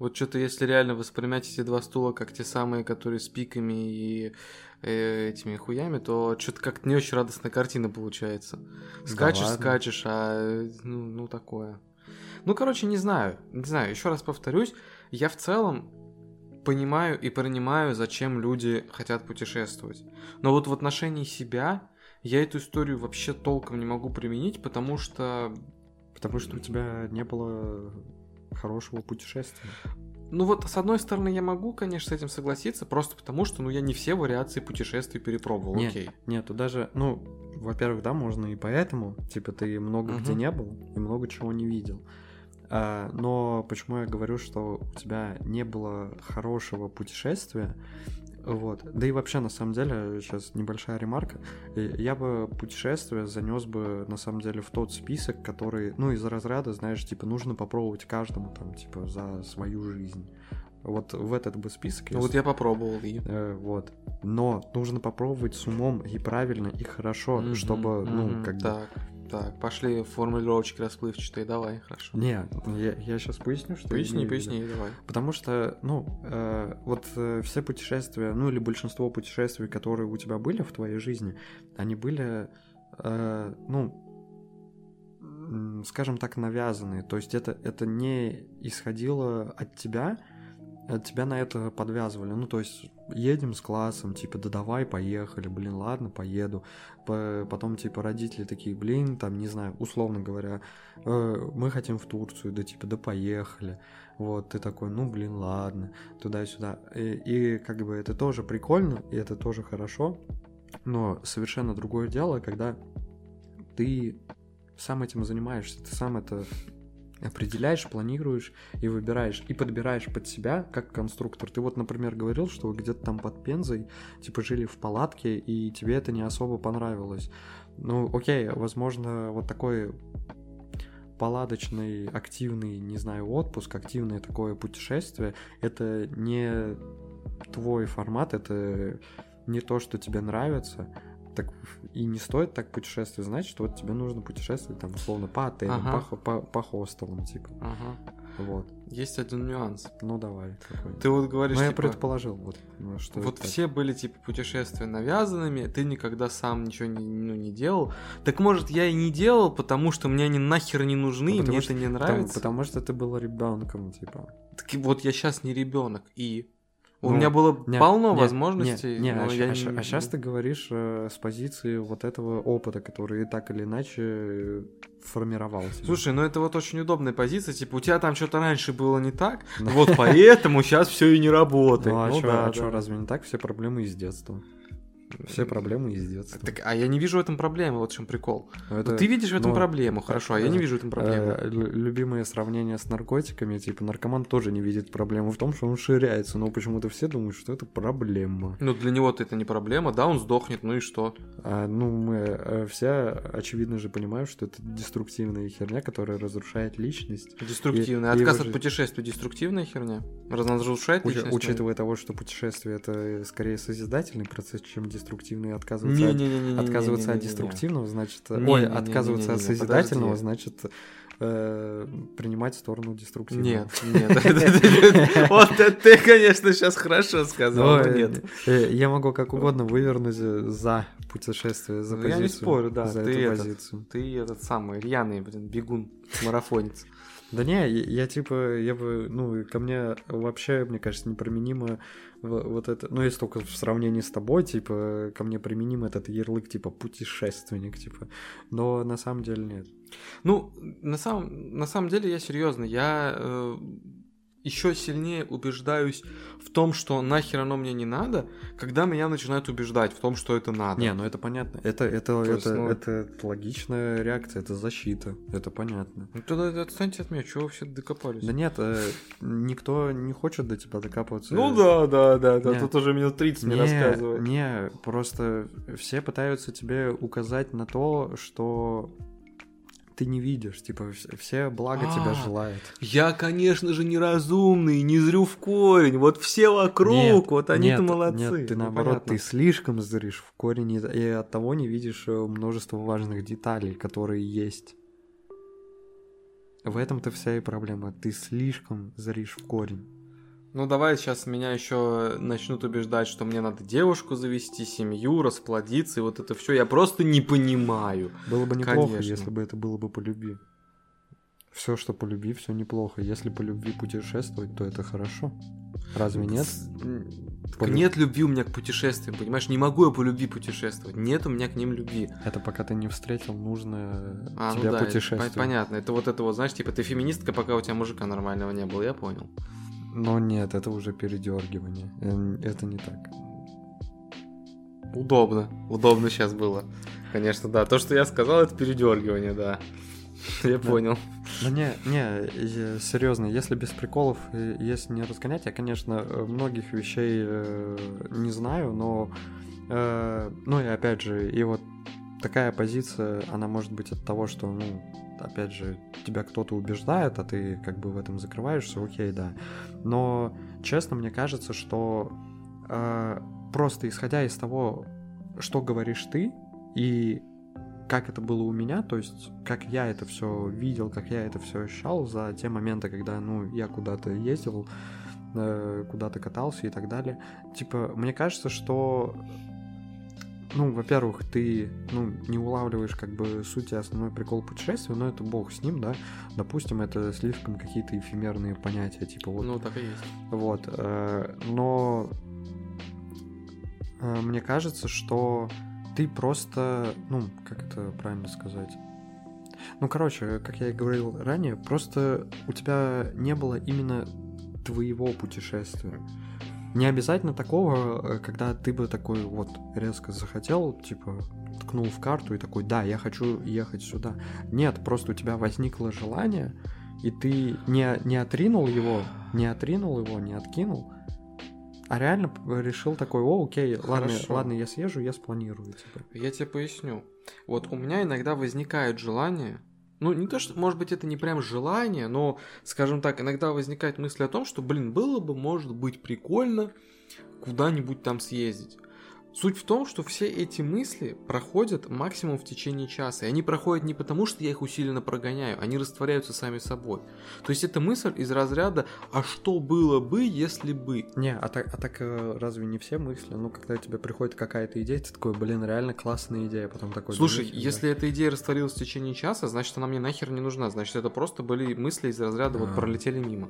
Вот что-то, если реально воспринимать эти два стула как те самые, которые с пиками и э, этими хуями, то что-то как-то не очень радостная картина получается. Скачешь, ладно. скачешь, а ну, ну такое. Ну, короче, не знаю. Не знаю, еще раз повторюсь, я в целом понимаю и принимаю, зачем люди хотят путешествовать. Но вот в отношении себя я эту историю вообще толком не могу применить, потому что Потому что у тебя не было хорошего путешествия. Ну вот, с одной стороны, я могу, конечно, с этим согласиться, просто потому что, ну, я не все вариации путешествий перепробовал, Не, окей. Нет, тут даже, ну, во-первых, да, можно и поэтому, типа, ты много где Мгм. не был и много чего не видел. А, но почему я говорю, что у тебя не было хорошего путешествия, вот, да и вообще, на самом деле, сейчас небольшая ремарка, я бы путешествие занес бы, на самом деле, в тот список, который, ну, из разряда, знаешь, типа, нужно попробовать каждому, там, типа, за свою жизнь. Вот в этот бы список. Ну, вот если- я попробовал и... Э, вот. Но нужно попробовать с умом и правильно, и хорошо, Мгм, чтобы, ну, мгм, как бы... Так, пошли формулировочки расплывчатые, давай, хорошо. Не, я, я сейчас поясню, что Поясни, поясни, давай. Потому что, ну, э, вот э, все путешествия, ну или большинство путешествий, которые у тебя были в твоей жизни, они были, э, ну, скажем так, навязанные. То есть это, это не исходило от тебя, от тебя на это подвязывали. Ну, то есть едем с классом, типа, да давай, поехали, блин, ладно, поеду. По- Потом, типа, родители такие, блин, там, не знаю, условно говоря, «Э, мы хотим в Турцию, да, типа, да поехали. Вот, ты такой, ну, блин, ладно, туда-сюда. И, и как бы это тоже прикольно, и это тоже хорошо, но совершенно другое дело, когда ты сам этим занимаешься, ты сам это определяешь, планируешь и выбираешь, и подбираешь под себя как конструктор. Ты вот, например, говорил, что вы где-то там под Пензой, типа, жили в палатке, и тебе это не особо понравилось. Ну, окей, возможно, вот такой палаточный, активный, не знаю, отпуск, активное такое путешествие, это не твой формат, это не то, что тебе нравится, так и не стоит так путешествовать, значит, вот тебе нужно путешествовать там условно по отелям, Ага. по, по, по хостелам, типа, Ага. вот. Есть один нюанс. Ну давай. какой. Ты вот говоришь, Ну я типа, предположил, вот, ну, что вот это так. все были, типа, путешествия навязанными, ты никогда сам ничего не, ну, не делал. Так может, я и не делал, потому что мне они нахер не нужны, Ну, потому мне что- это не Потому, нравится. потому что ты был ребенком, типа. Так вот я сейчас не ребенок, и у Ну, меня было Не, полно не, возможностей. Не, не, но а, я не- а сейчас ты говоришь э, с позиции вот этого опыта, который так или иначе э, формировался. Слушай, ну это вот очень удобная позиция, типа у тебя там что-то раньше было не так, вот поэтому сейчас все и не работает. ну а Ну да, а разве не так? Все проблемы из детства. Все проблемы из детства. Так, а я не вижу в этом проблемы, вот в чем прикол. Ну, это, ты видишь в этом ну, проблему, хорошо, а я не вижу в этом проблемы. э, лю- любимое сравнение с наркотиками, типа наркоман тоже не видит проблему в том, что он ширяется, но почему-то все думают, что это проблема. Ну, для него-то это не проблема, да, он сдохнет, ну и что? А, ну, мы э, все, очевидно же, понимаем, что это деструктивная херня, которая разрушает личность. Деструктивный. И- и Отказ его от же- путешествий деструктивная херня? Раз- Разрушает Уч- личность? учитывая того, что путешествие это скорее созидательный процесс, чем деструктивный, отказываться от Не-не-не-не-не-не-не-не. Отказываться от деструктивного, значит... Не-не-не-не-не-не, Ой, отказываться от созидательного, подожди. значит, э, принимать сторону деструктивного. Нет, нет. Вот ты, конечно, сейчас хорошо сказал, нет. Я могу как угодно вывернуть за путешествие, за позицию. я не спорю, да. Ты этот самый рьяный, блин, бегун, марафонец. Да не, я, я типа, я бы, ну, ко мне вообще, мне кажется, неприменимо вот это, ну, если только в сравнении с тобой, типа, ко мне применим этот ярлык, типа, путешественник, типа, но на самом деле нет. Ну, на самом, на самом деле я серьезно, я еще сильнее убеждаюсь в том, что нахер оно мне не надо, когда меня начинают убеждать в том, что это надо. Не, ну это понятно, это, это, То есть, это, ну- это логичная реакция, это защита, это понятно. Ну тогда отстаньте от меня, чего вы все докопались? Да нет, э, никто не хочет до тебя докапываться. Ну да, да, да, да, тут уже минут 30 мне Не, рассказывают. не, просто все пытаются тебе указать на то, что ты не видишь, типа вс- все благо тебя А, желают. Я, конечно же, неразумный, не зрю в корень. Вот все вокруг, Нет, вот они-то молодцы. Нет, ты Ну, наоборот, понятно. ты слишком зришь в корень и, и от того не видишь э, множество важных деталей, которые есть. В этом-то вся и проблема. Ты слишком зришь в корень. Ну давай сейчас меня еще начнут убеждать, что мне надо девушку завести, семью, расплодиться, и вот это все. Я просто не понимаю. Было бы неплохо, Конечно. если бы это было бы по любви. Все, что по любви, все неплохо. Если по любви путешествовать, то это хорошо. Разве нет? По Нет любви у меня к путешествиям, понимаешь? Не могу я по любви путешествовать. Нет у меня к ним любви. Это пока ты не встретил нужное А, ну тебе да, это путешествие. по- понятно. Это вот это вот, знаешь, типа ты феминистка, пока у тебя мужика нормального не было, я понял. Но нет, это уже передергивание. Э, Это не так. Удобно. Удобно сейчас было. Конечно, да. То, что я сказал, это передергивание, да. Я понял. Да не, не, серьезно, если без приколов, если не разгонять, я, конечно, э, многих вещей э, не знаю, но, э, ну и опять же, и вот такая позиция, она может быть от того, что, ну, опять же, тебя кто-то убеждает, а ты как бы в этом закрываешься, окей, да. Но, честно, мне кажется, что э, просто исходя из того, что говоришь ты, и как это было у меня, то есть как я это все видел, как я это все ощущал за те моменты, когда, ну, я куда-то ездил, э, куда-то катался и так далее. Типа, мне кажется, что, ну, во-первых, ты, ну, не улавливаешь как бы суть и основной прикол путешествия, но это бог с ним, да. Допустим, это слишком какие-то эфемерные понятия, типа вот Ну, так и есть. вот, э, но э, мне кажется, что ты просто, ну, как это правильно сказать? Ну, короче, как я и говорил ранее, просто у тебя не было именно твоего путешествия. Не обязательно такого, э, когда ты бы такой вот резко захотел, типа, ткнул в карту и такой, да, я хочу ехать сюда. Нет, просто у тебя возникло желание, и ты не, не отринул его, не отринул его, не откинул, а реально решил такой, о, окей, ладно, ладно, я съезжу, я спланирую, типа. Я тебе поясню. Вот у меня иногда возникает желание, ну не то, что, может быть, это не прям желание, но, скажем так, иногда возникает мысль о том, что, блин, было бы, может быть, прикольно куда-нибудь там съездить. Суть в том, что все эти мысли проходят максимум в течение часа. И они проходят не потому, что я их усиленно прогоняю, они растворяются сами собой. То есть это мысль из разряда «а что было бы, если бы?» Не, а так, а так э, разве не все мысли? Ну, когда тебе приходит какая-то идея, ты такой, блин, реально классная идея, потом такой... Слушай, «Да нифига». если эта идея растворилась в течение часа, значит, она мне нахер не нужна. Значит, это просто были мысли из разряда вот А. пролетели мимо.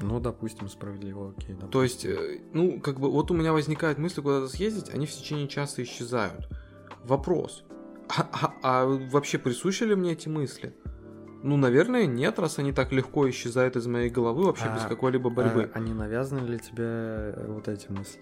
Ну, допустим, справедливо, окей. допустим. То есть, э, ну, как бы, вот у меня возникает мысль куда-то съездить, они в течение часа исчезают. Вопрос. А, а- а вообще присущи ли мне эти мысли? Ну, наверное, нет, раз они так легко исчезают из моей головы вообще А, без какой-либо борьбы. А, а не навязаны ли тебе э, вот эти мысли?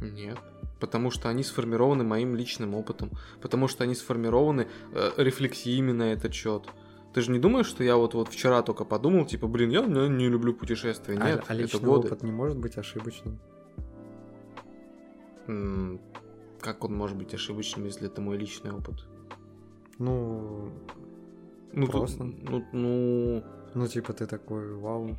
Нет. Потому что они сформированы моим личным опытом. Потому что они сформированы э, рефлексиями на этот счет. Ты же не думаешь, что я вот, вот вчера только подумал, типа, блин, я не, не люблю путешествия. А- Нет, а, это личный годы. опыт не может быть ошибочным. М, Как он может быть ошибочным, если это мой личный опыт? Ну, Ну, тут- Просто. ну, ну, ну типа ты такой, вау,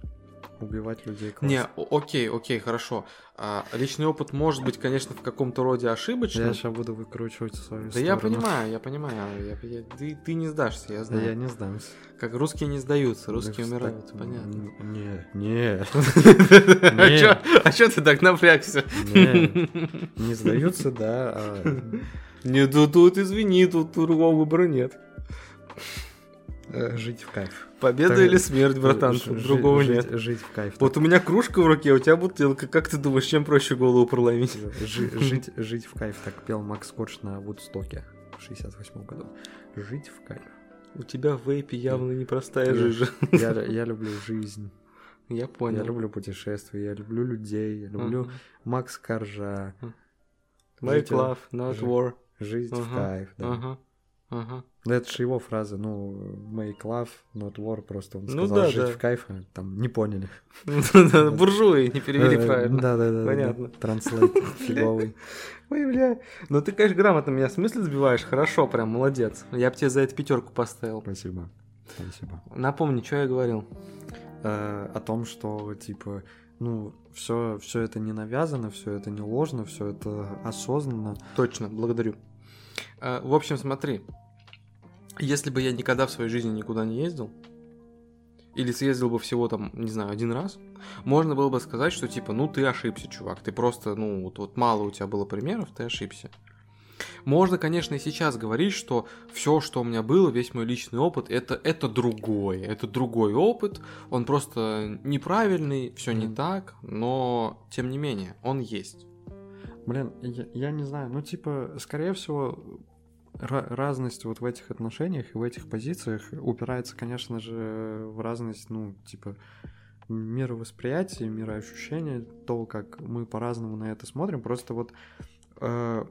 убивать людей классно. Не, окей, окей, хорошо. А, личный опыт может быть, конечно, в каком-то роде ошибочным. Я сейчас буду выкручивать свою Да я сторону. понимаю, я понимаю. Я- я- ты, ты не сдашься, я Да знаю. я не сдамся. Как русские не сдаются, Да, русские кстати, умирают, понятно. Не, не, А чё- А ты так напрягся? не, не сдаются, да, а, Не, тут извини, тут другого выбора нет. Э, жить в кайф. Победа Так, или смерть, братан, Ж- другого жить- нет. Жить в кайф. Вот у меня кружка в руке, у тебя бутылка. Как ты думаешь, чем проще голову проломить? Жи- жить, жить в кайф, так пел Макс Корж на Вудстоке в 68 году. Жить в кайф. У тебя в вейпе явно непростая жижа. Я, я люблю жизнь, Я понял. я люблю путешествия, я люблю людей, я люблю Ага. Макс Коржа. Make Жить, love, not war. Жизнь в Ага, кайф, да. Ага. Ага. Ну, это же его фраза, ну, make love, not war, просто он Ну сказал да, жить да. в кайф, а там не поняли. Буржуи не перевели Э, правильно. Да, да, да. Понятно. Транслейт фиговый. Ой, бля. Ну ты, конечно, грамотно меня с мысли сбиваешь. Хорошо, прям молодец. Я бы тебе за это пятерку поставил. Спасибо. Спасибо. Напомни, что я говорил. Э, О том, что, типа, ну, все, все это не навязано, все это не ложно, все это осознанно. Точно, благодарю. А, В общем, смотри. Если бы я никогда в своей жизни никуда не ездил, или съездил бы всего там, не знаю, один раз, можно было бы сказать, что типа, ну ты ошибся, чувак, ты просто, ну вот, вот мало у тебя было примеров, ты ошибся. Можно, конечно, и сейчас говорить, что все, что у меня было, весь мой личный опыт, это, это другое, это другой опыт, он просто неправильный, все не так, но тем не менее, он есть. Блин, я, я не знаю, ну, типа, скорее всего, разность вот в этих отношениях и в этих позициях упирается, конечно же, в разность, ну, типа, мировосприятия, мироощущения, то, как мы по-разному на это смотрим. Просто вот э,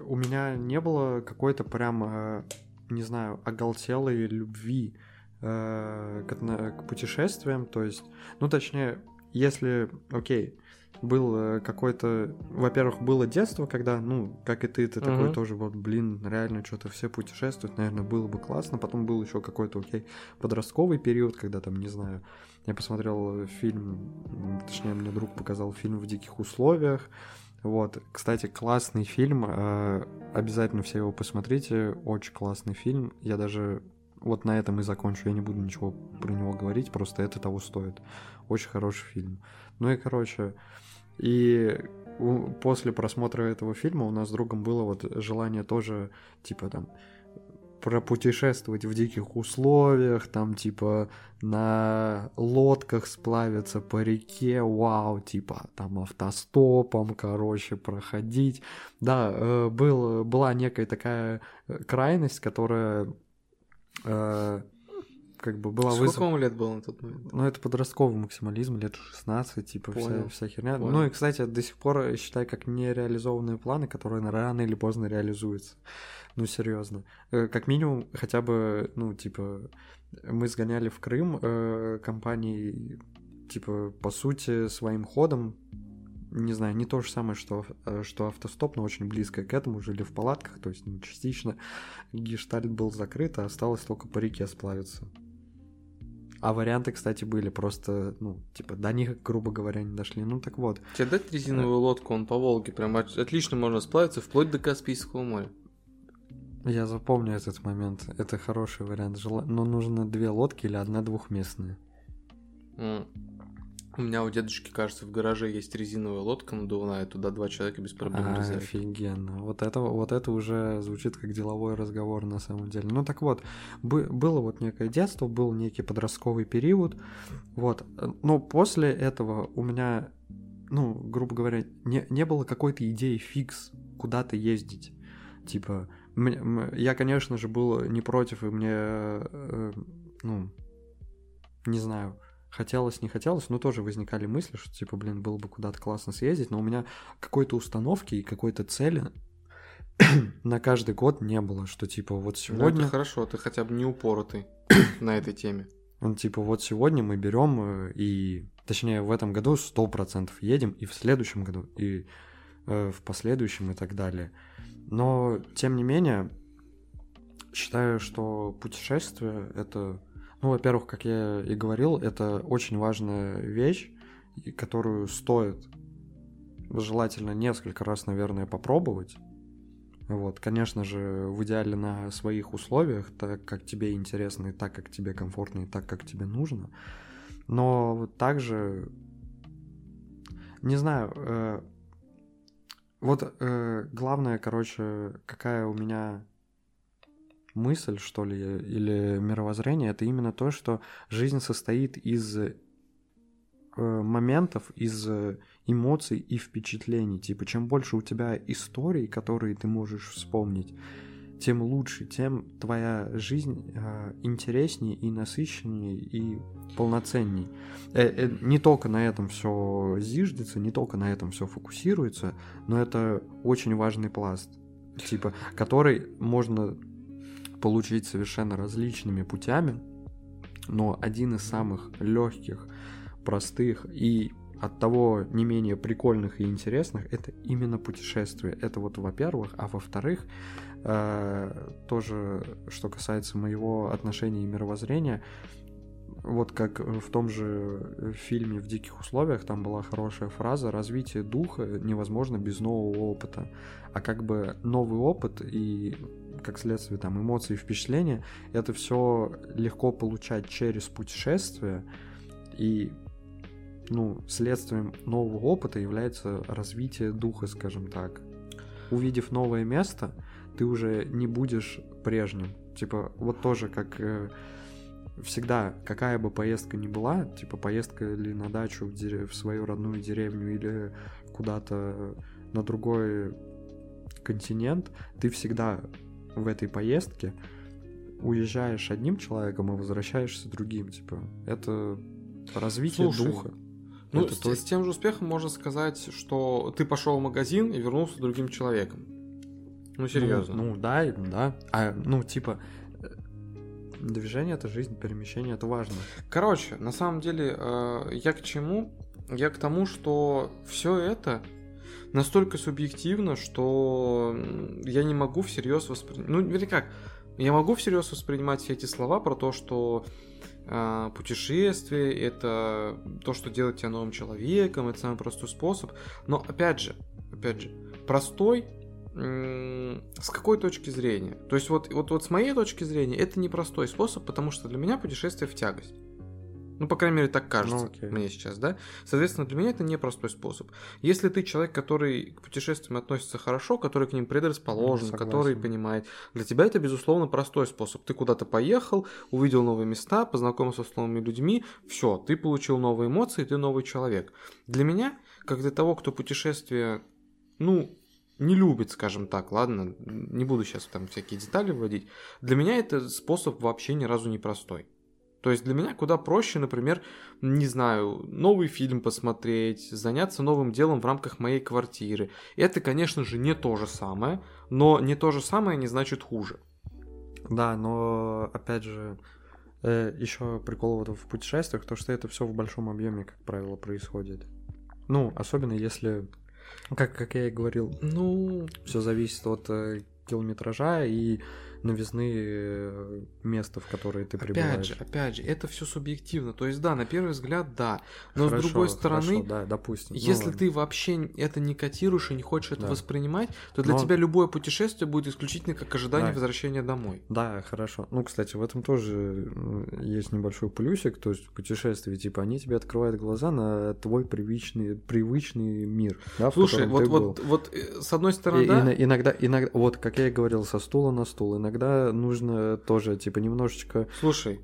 у меня не было какой-то прям, э, не знаю, оголтелой любви э, к, к путешествиям. То есть, ну, точнее, если, окей, был э, какой-то... Во-первых, было детство, когда, ну, как и ты, ты такой Мгм. тоже, вот, блин, реально что-то все путешествуют, наверное, было бы классно. Потом был еще какой-то, окей, подростковый период, когда там, не знаю, я посмотрел фильм, точнее, мне друг показал фильм «В диких условиях», вот, кстати, классный фильм, э, обязательно все его посмотрите, очень классный фильм, я даже вот на этом и закончу, я не буду ничего про него говорить, просто это того стоит, очень хороший фильм. Ну и, короче, и после просмотра этого фильма у нас с другом было вот желание тоже, типа, там, пропутешествовать в диких условиях, там, типа, на лодках сплавиться по реке, вау, типа, там, автостопом, короче, проходить. Да, э, был, была некая такая э, крайность, которая э, как бы была Сколько вызвана... вам лет было на тот момент? Ну, это подростковый максимализм, лет 16, типа, вся, Понял. вся херня. Понял. Ну и, кстати, до сих пор считай как нереализованные планы, которые рано или поздно реализуются. Ну, серьезно. Э, Как минимум, хотя бы, ну, типа, мы сгоняли в Крым э, компанией, типа, по сути, своим ходом, не знаю, не то же самое, что, э, что автостоп, но очень близко к этому, жили в палатках, то есть, ну, частично гештальт был закрыт, а осталось только по реке сплавиться. А варианты, кстати, были просто, ну, типа, до них, грубо говоря, не дошли. Ну, так вот. Тебе дать резиновую лодку, он по Волге, прям от- отлично можно сплавиться вплоть до Каспийского моря. Я запомню этот момент. Это хороший вариант. Но нужно две лодки или одна двухместная. У меня у дедушки, кажется, в гараже есть резиновая лодка надувная, туда два человека без проблем А, влезают. офигенно. Вот это, вот это уже звучит как деловой разговор на самом деле. Ну так вот, бы- было вот некое детство, был некий подростковый период. Вот. Но после этого у меня, ну, грубо говоря, не, не было какой-то идеи фикс куда-то ездить. Типа, мне- я, конечно же, был не против, и мне, э, ну, не знаю, хотелось, не хотелось, но тоже возникали мысли, что, типа, блин, было бы куда-то классно съездить, но у меня какой-то установки и какой-то цели на каждый год не было, что, типа, вот сегодня... Ну, это хорошо, ты хотя бы не упоротый на этой теме. Ну, типа, вот сегодня мы берем э, и, точнее, в этом году 100% едем, и в следующем году, и э, в последующем и так далее. Но, тем не менее, считаю, что путешествие — это ну, во-первых, как я и говорил, это очень важная вещь, которую стоит желательно несколько раз, наверное, попробовать. Вот, конечно же, в идеале на своих условиях, так как тебе интересно, и так как тебе комфортно, и так как тебе нужно. Но также, не знаю, э, вот э, главное, короче, какая у меня мысль, что ли, или мировоззрение, это именно то, что жизнь состоит из э, моментов, из э, эмоций и впечатлений. Типа, чем больше у тебя историй, которые ты можешь вспомнить, тем лучше, тем твоя жизнь э, интереснее и насыщеннее и полноценней. Э, не только на этом все зиждется, не только на этом все фокусируется, но это очень важный пласт, типа, который можно получить совершенно различными путями, но один из самых легких, простых и от того не менее прикольных и интересных это именно путешествие. Это вот во-первых, а во-вторых, э, тоже что касается моего отношения и мировоззрения, вот как в том же фильме «В диких условиях» там была хорошая фраза «развитие духа невозможно без нового опыта». А как бы новый опыт и как следствие там эмоции и впечатления, это все легко получать через путешествие, и ну, следствием нового опыта является развитие духа, скажем так. Увидев новое место, ты уже не будешь прежним. Типа, вот тоже как э, всегда, какая бы поездка ни была, типа поездка или на дачу в, дерев... в свою родную деревню или куда-то на другой континент, ты всегда в этой поездке уезжаешь одним человеком, и возвращаешься другим. Типа, это развитие Слушай, духа. Ну, это с, то- с тем же успехом можно сказать, что ты пошел в магазин и вернулся другим человеком. Ну, серьезно. Ну, ну, да, да. А, ну, типа, движение это жизнь, перемещение это важно. Короче, на самом деле, э, я к чему? Я к тому, что все это настолько субъективно, что я не могу всерьез воспринимать... Ну, вернее как, я могу всерьез воспринимать все эти слова про то, что э, путешествие — это то, что делает тебя новым человеком, это самый простой способ. Но, опять же, опять же, простой с какой точки зрения? То есть вот, вот, вот с моей точки зрения это непростой способ, потому что для меня путешествие в тягость. Ну, по крайней мере, так кажется Ну, окей. мне сейчас, да? Соответственно, для меня это непростой способ. Если ты человек, который к путешествиям относится хорошо, который к ним предрасположен, Ну, который понимает, для тебя это, безусловно, простой способ. Ты куда-то поехал, увидел новые места, познакомился с новыми людьми, все, ты получил новые эмоции, ты новый человек. Для меня, как для того, кто путешествие, ну, не любит, скажем так, ладно, не буду сейчас там всякие детали вводить, для меня это способ вообще ни разу не простой. То есть для меня куда проще, например, не знаю, новый фильм посмотреть, заняться новым делом в рамках моей квартиры. Это, конечно же, не то же самое, но не то же самое не значит хуже. Да, но опять же, еще прикол вот в путешествиях, то что это все в большом объеме, как правило, происходит. Ну, особенно если, как, как я и говорил, Ну, все зависит от э, километража и новизны э, места, в которое ты опять прибываешь. же, опять же, это все субъективно. То есть, да, на первый взгляд, да. Но Хорошо, с другой стороны, хорошо, да, допустим. Ну, Если ладно. ты вообще это не котируешь и не хочешь это Да. воспринимать, то для Но- тебя любое путешествие будет исключительно как ожидание Да. возвращения домой. Да, хорошо. Ну, кстати, в этом тоже есть небольшой плюсик, то есть путешествия, типа, они тебе открывают глаза на твой привычный, привычный мир, да, Слушай, вот, вот, вот э, с одной стороны, И- да, ино- иногда, иногда, вот как я и говорил, со стула на стул. Иногда нужно тоже, типа, немножечко. слушай,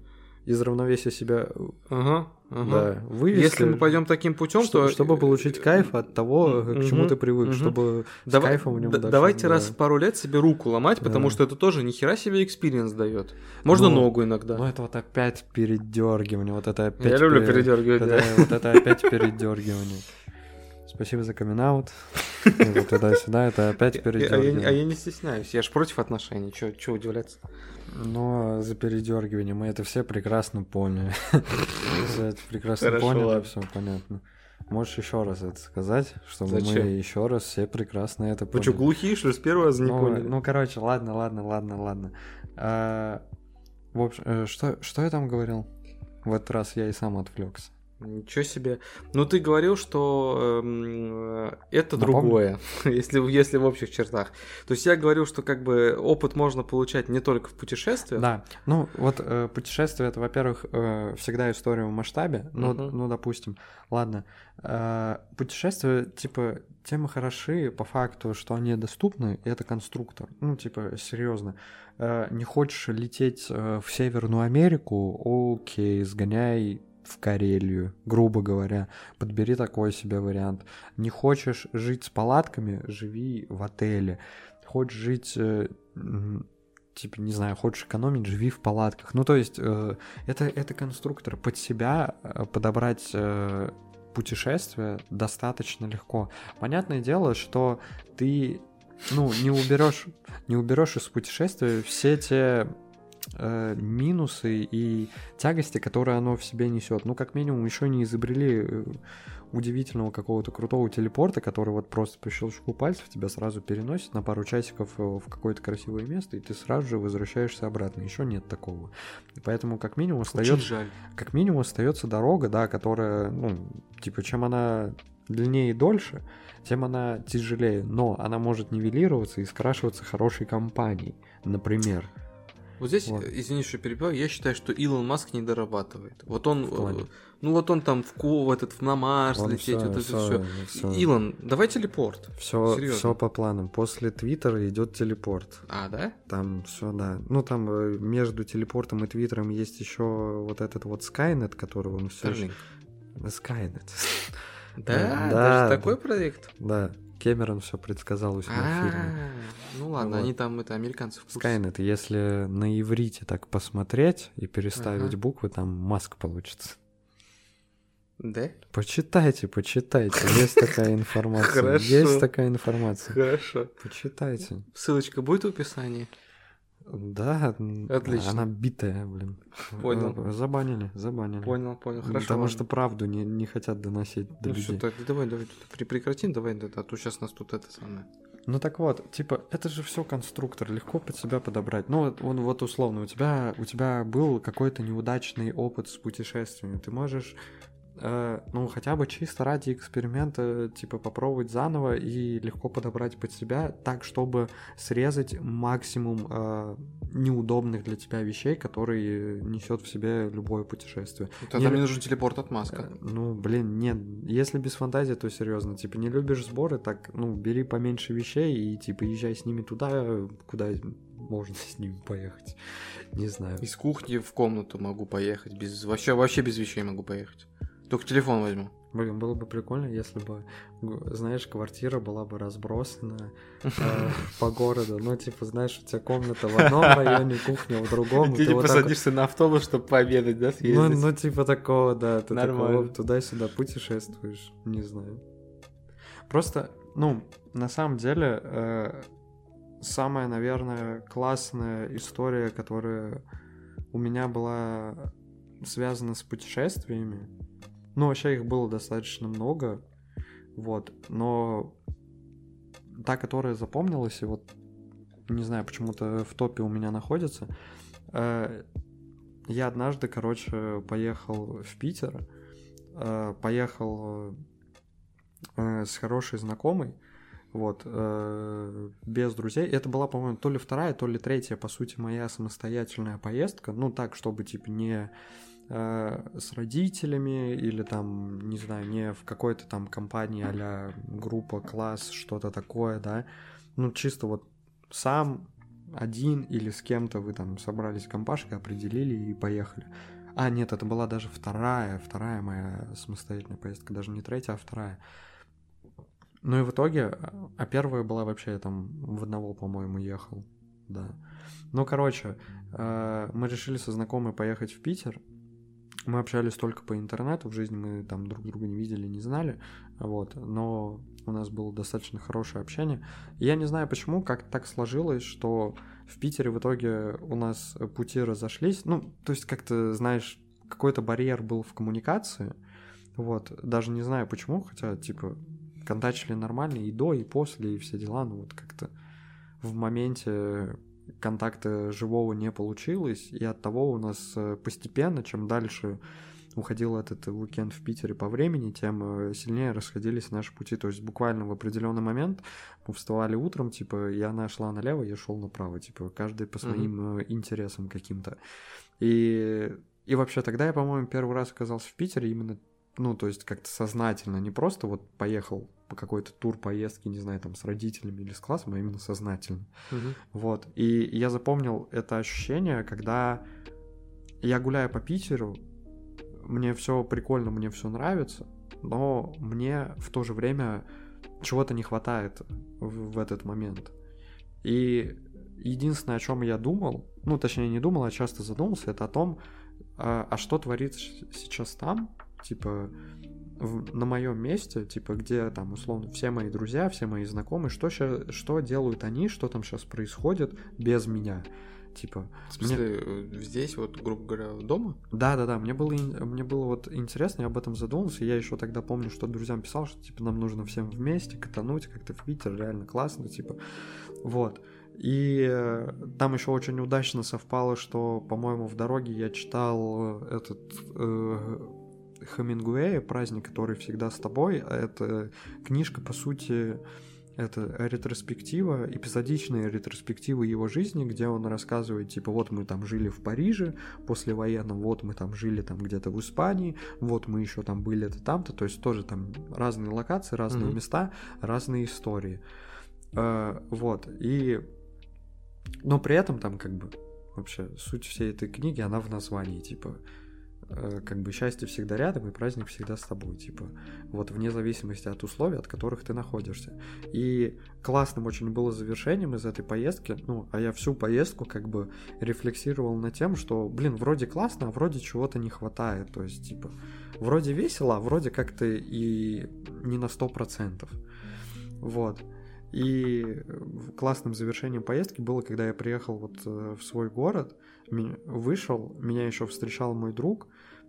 из равновесия себя Ага, ага. да, вывести. Если мы пойдем таким путем, что- то... чтобы получить кайф от того, к чему ты привык, мгм. чтобы с Давай- кайфом в нем дальше, давайте да. раз в пару лет себе руку ломать, потому Да. что это тоже ни хера себе experience дает. Можно Ну, ногу иногда. Ну это вот опять передергивание, вот это опять... Я люблю пере- передергивать, это- да. Вот это опять передергивание. Спасибо за каминг-аут туда-сюда, это опять А я, а я передергивание. не стесняюсь, я ж против отношений, чё удивляться? Но за передергивание мы это все прекрасно поняли. Все это прекрасно поняли, все понятно. Можешь еще раз это сказать, чтобы мы Зачем? еще раз все прекрасно это Вы поняли. что, глухие, что ли, с первого раза не ну, поняли? ну, короче, ладно, ладно, ладно, ладно. А, в общем, э, что, что я там говорил? В этот раз я и сам отвлекся. Ничего себе. Ну, ты говорил, что э, это Напомни. другое, если, если в общих чертах. То есть я говорил, что как бы опыт можно получать не только в путешествиях. Да, ну вот э, путешествие это, во-первых, э, всегда история в масштабе. Ну, Мгм. ну допустим, ладно. Э, путешествия, типа, тем и хороши по факту, что они доступны, и это конструктор. Ну, типа, серьезно. Э, не хочешь лететь э, в Северную Америку, окей, сгоняй в Карелию, грубо говоря, подбери такой себе вариант. Не хочешь жить с палатками, живи в отеле. Хочешь жить э, типа, не знаю, хочешь экономить, живи в палатках. Ну, то есть, э, это, это конструктор. Под себя э, подобрать э, путешествие достаточно легко. Понятное дело, что ты, ну, не уберешь, не уберешь из путешествия все те э, минусы и тягости, которые оно в себе несет. Ну, как минимум, еще не изобрели э, удивительного какого-то крутого телепорта, который вот просто по щелчку пальцев тебя сразу переносит на пару часиков э, в какое-то красивое место, и ты сразу же возвращаешься обратно. Еще нет такого. И поэтому как минимум остается, как минимум остается дорога, да, которая, ну, типа, чем она длиннее и дольше, тем она тяжелее, но она может нивелироваться и скрашиваться хорошей компанией, например. Вот здесь, Вот. э, извини, что перебиваю, я считаю, что Илон Маск не дорабатывает. Вот он, э, ну вот он там в в этот, в на Марс Он лететь, всё- вот это все. всё- Илон, давай телепорт. Все, все по планам. После Твиттера идет телепорт. А, да? Там все, да. Ну, там э, между телепортом и Твиттером есть еще вот этот вот Skynet, который он все... Скажи. Skynet. Да, Да, даже да. такой проект? Да, Кэмерон все предсказал у себя в фильме. Ну ладно, Вот. они там это американцы в курсе. Skynet, если на иврите так посмотреть и переставить Ага. буквы, там Маск получится. Да? Почитайте, почитайте. Есть такая информация. Хорошо. Есть такая информация. Хорошо. Почитайте. Ссылочка будет в описании? Да, Отлично. она битая, блин. Понял. Э, Забанили, забанили. Понял, понял. Хорошо. Потому что правду не, не хотят доносить до Ну людей. все, так, давай, давай, прекратим, давай, да, а то сейчас нас тут это самое. Ну так вот, типа, это же все конструктор, легко под себя подобрать. Ну вот, он вот условно, у тебя, у тебя был какой-то неудачный опыт с путешествиями. Ты можешь, э, ну, хотя бы чисто ради эксперимента, типа, попробовать заново и легко подобрать под себя так, чтобы срезать максимум э, неудобных для тебя вещей, которые несет в себе любое путешествие. Тогда Не- мне нужен телепорт от Маска. Э, Ну, блин, нет. Если без фантазии, то серьезно. Типа, не любишь сборы, так, ну, бери поменьше вещей и, типа, езжай с ними туда, куда можно с ними поехать. Не знаю. Из кухни в комнату могу поехать, без вообще, вообще без вещей могу поехать. Только телефон возьму. Блин, было бы прикольно, если бы, знаешь, квартира была бы разбросана э, по городу. Ну, типа, знаешь, у тебя комната в одном районе, кухня в другом. Ты ты не вот так вот- посадишься на автобус, чтобы пообедать, да, Ну, съездить? ну, типа такого, да. Ты Нормально. такого туда-сюда путешествуешь, не знаю. Просто, ну, на самом деле, э, самая, наверное, классная история, которая у меня была связана с путешествиями. Ну, вообще их было достаточно много, вот, но та, которая запомнилась, и вот, не знаю, почему-то в топе у меня находится, э, я однажды, короче, поехал в Питер, э, поехал э, с хорошей знакомой, вот, без друзей. Это была, по-моему, то ли вторая, то ли третья, по сути, моя самостоятельная поездка. Ну, так, чтобы, типа, не с родителями или там, не знаю, не в какой-то там компании а группа, класс, что-то такое, да. Ну, чисто вот сам один или с кем-то вы там собрались компашкой, определили и поехали. А, нет, это была даже вторая, вторая моя самостоятельная поездка, даже не третья, а вторая. Ну и в итоге, а первая была вообще, я там в одного, по-моему, ехал, да. Ну, короче, э, мы решили со знакомой поехать в Питер, мы общались только по интернету, в жизни мы там друг друга не видели, не знали, вот, но у нас было достаточно хорошее общение. Я не знаю почему, как так сложилось, что в Питере в итоге у нас пути разошлись, ну, то есть как-то, знаешь, какой-то барьер был в коммуникации, вот, даже не знаю почему, хотя, типа, контачили нормально и до, и после, и все дела, ну, вот как-то в моменте контакта живого не получилось, и от того у нас э, постепенно, чем дальше уходил этот уикенд в Питере по времени, тем э, сильнее расходились наши пути. То есть буквально в определенный момент мы вставали утром, типа, и она шла налево, я шел направо, типа, каждый по своим mm-hmm. интересам каким-то. И, и вообще тогда я, по-моему, первый раз оказался в Питере именно ну, то есть как-то сознательно, не просто вот поехал по какой-то тур поездки, не знаю, там с родителями или с классом, а именно сознательно. Угу. Вот. И я запомнил это ощущение, когда я гуляю по Питеру, мне все прикольно, мне все нравится, но мне в то же время чего-то не хватает в, в этот момент. И единственное, о чем я думал, ну, точнее, не думал, а часто задумался, это о том, а, а что творится сейчас там, типа, в, на моем месте, типа, где там, условно, все мои друзья, все мои знакомые, что, ща, что делают они, что там сейчас происходит без меня. Типа, в смысле, мне... Э, здесь, вот, грубо говоря, дома? Да, да, да. Мне было, мне было вот интересно, я об этом задумался. Я еще тогда помню, что друзьям писал, что типа нам нужно всем вместе катануть, как-то в Питер, реально классно, типа. Вот. И э, там еще очень удачно совпало, что, по-моему, в дороге я читал этот э, Хемингуэя «Праздник, который всегда с тобой». Это книжка, по сути, это ретроспектива, эпизодичная ретроспектива его жизни, где он рассказывает, типа, вот мы там жили в Париже после военного, вот мы там жили там где-то в Испании, вот мы еще там были это там-то, то есть тоже там разные локации, разные mm-hmm. места, разные истории. Э, вот, и... Но при этом там как бы вообще суть всей этой книги, она в названии, типа, как бы счастье всегда рядом и праздник всегда с тобой, типа, вот вне зависимости от условий, от которых ты находишься. И классным очень было завершением из этой поездки, ну, а я всю поездку как бы рефлексировал на тем, что, блин, вроде классно, а вроде чего-то не хватает, то есть, типа, вроде весело, а вроде как-то и не на сто процентов. Вот. И классным завершением поездки было, когда я приехал вот э, в свой город, вышел, меня еще встречал мой друг,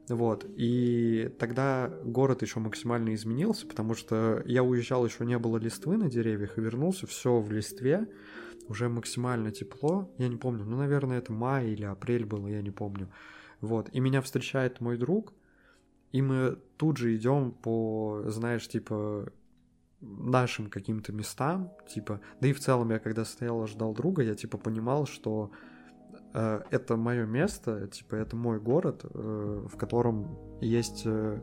вот, и тогда город еще максимально изменился, потому что я уезжал, еще не было листвы на деревьях, и вернулся, все в листве, уже максимально тепло, я не помню, ну, наверное, это май или апрель было, я не помню, вот, и меня встречает мой друг, и мы тут же идем по, знаешь, типа, нашим каким-то местам, типа, да и в целом я когда стоял, ждал друга, я типа понимал, что это мое место, типа, это мой город, э, в котором есть э,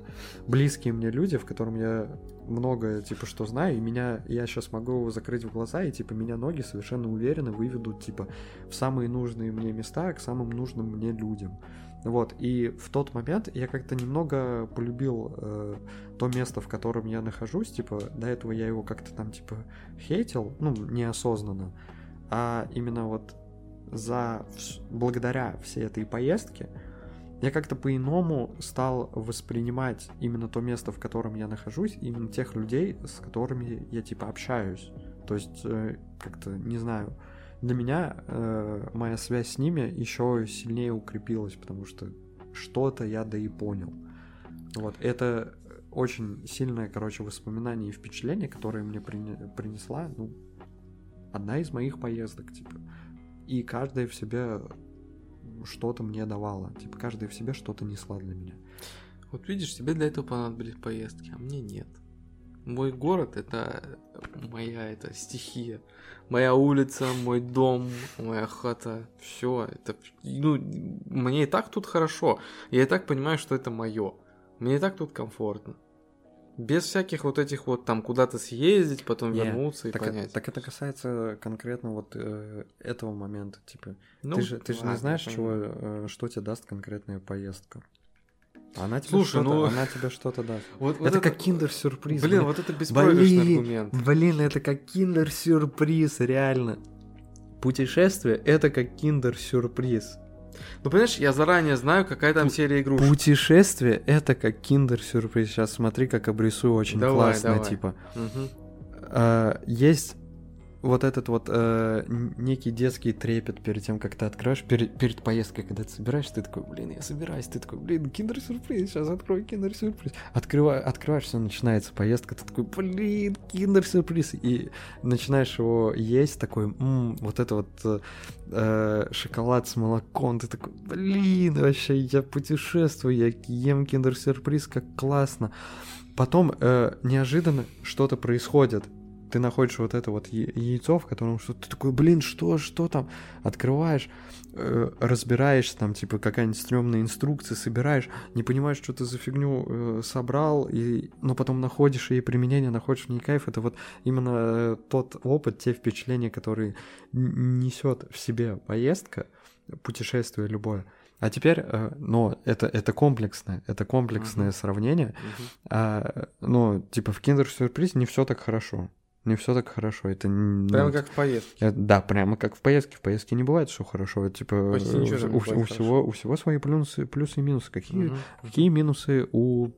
близкие мне люди, в котором я много, типа, что знаю, и меня, я сейчас могу закрыть в глаза, и, типа, меня ноги совершенно уверенно выведут, типа, в самые нужные мне места, к самым нужным мне людям. Вот, и в тот момент я как-то немного полюбил э, то место, в котором я нахожусь, типа, до этого я его как-то там, типа, хейтил, ну, неосознанно, а именно вот за, благодаря всей этой поездке, я как-то по-иному стал воспринимать именно то место, в котором я нахожусь, именно тех людей, с которыми я, типа, общаюсь. То есть, э, как-то, не знаю, для меня э, моя связь с ними еще сильнее укрепилась, потому что что-то я да и понял. Вот, это очень сильное, короче, воспоминание и впечатление, которое мне принесла, ну, одна из моих поездок, типа. И каждая в себе что-то мне давала. Типа, каждая в себе что-то несла для меня. Вот видишь, тебе для этого понадобились поездки, а мне нет. Мой город это моя это стихия. Моя улица, мой дом, моя хата, все. Это, ну, мне и так тут хорошо. Я и так понимаю, что это мое. Мне и так тут комфортно. Без всяких вот этих вот там куда-то съездить, потом Не, вернуться и Так, понять. так это касается конкретно вот э, этого момента, типа. Ну, ты же, ты же не знаешь, чего, э, что тебе даст конкретная поездка. Она тебе Слушай, что-то, ну- она тебе что-то даст. Вот, вот это, как киндер-сюрприз. Блин, блин. вот это беспроигрышный Блин, аргумент. Блин, это как киндер-сюрприз, реально. Путешествие это как киндер-сюрприз. Ну, понимаешь, я заранее знаю, какая там серия игрушек. Путешествие это как киндер-сюрприз. Сейчас смотри, как обрисую очень Давай, классно, давай. типа. Мгм. А, есть вот этот вот э, некий детский трепет перед тем, как ты откроешь, перед, перед поездкой, когда ты собираешь, ты такой, блин, я собираюсь, ты такой, блин, киндер-сюрприз, сейчас открою киндер-сюрприз. Открываю, открываешь, все, начинается поездка, ты такой, блин, киндер-сюрприз, и начинаешь его есть, такой, «М, вот это вот э, шоколад с молоком, ты такой, блин, вообще, я путешествую, я ем киндер-сюрприз, как классно. Потом э, неожиданно что-то происходит. Ты находишь вот это вот яйцо, в котором что-то ты такой, блин, что, что там? Открываешь, э, разбираешься, там, типа, какая-нибудь стрёмная инструкция, собираешь, не понимаешь, что ты за фигню э, собрал, и, но потом находишь ей применение, находишь в ней кайф. Это вот именно э, тот опыт, те впечатления, которые несет в себе поездка, путешествие любое. А теперь, э, но это, это комплексное, это комплексное Мгм. сравнение. Мгм. А, ну, типа в киндер-сюрпризе не все так хорошо. Не все так хорошо. Это Прямо ну, как в поездке. э, Да, прямо как в поездке. В поездке не бывает все хорошо. Это, типа, Почти э, у, у- у всего, у всего свои плюсы, плюсы и минусы. Какие, Мгм. какие минусы у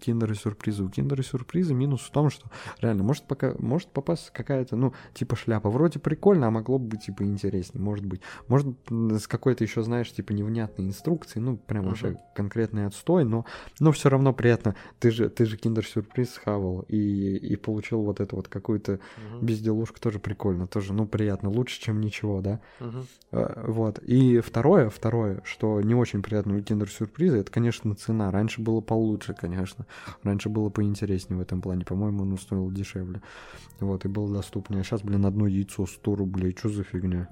киндера сюрприза? У киндера сюрприза минус в том, что реально может пока может попасть какая-то, ну, типа шляпа. Вроде прикольно, а могло бы быть типа интереснее, может быть. Может с какой-то еще, знаешь, типа невнятной инструкцией, ну, прям Мгм. вообще конкретный отстой, но, но все равно приятно. Ты же, ты же киндер-сюрприз схавал и, и получил вот эту вот какую-то Мгм. безделушку, тоже прикольно, тоже, ну, приятно, лучше, чем ничего, да? Э, Вот. И второе, второе, что не очень приятно у киндер-сюрприза, это, конечно, цена. Раньше было получше, конечно. Раньше было поинтереснее в этом плане. По-моему, он стоил дешевле. Вот, и было доступнее. А сейчас, блин, одно яйцо 100 рублей. Что за фигня?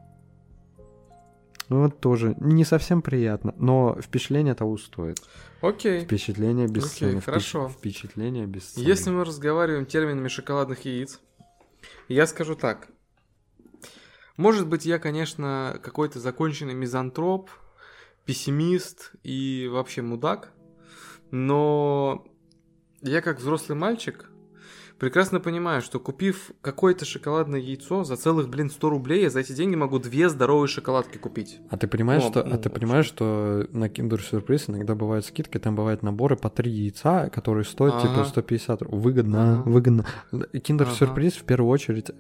Ну, вот тоже не совсем приятно, но впечатление того стоит. Окей. Впечатление без Окей, цены. Хорошо. Впечатление без цены. Если мы разговариваем терминами шоколадных яиц, я скажу так. Может быть, я, конечно, какой-то законченный мизантроп, пессимист и вообще мудак, но я как взрослый мальчик прекрасно понимаю, что купив какое-то шоколадное яйцо за целых, блин, 100 рублей, я за эти деньги могу две здоровые шоколадки купить. А ты понимаешь, Ну, что, ну, а ты понимаешь, что на Kinder Surprise иногда бывают скидки, там бывают наборы по три яйца, которые стоят типа Ага. 150 рублей. Выгодно, Ага. выгодно. Kinder Ага. Surprise в первую очередь,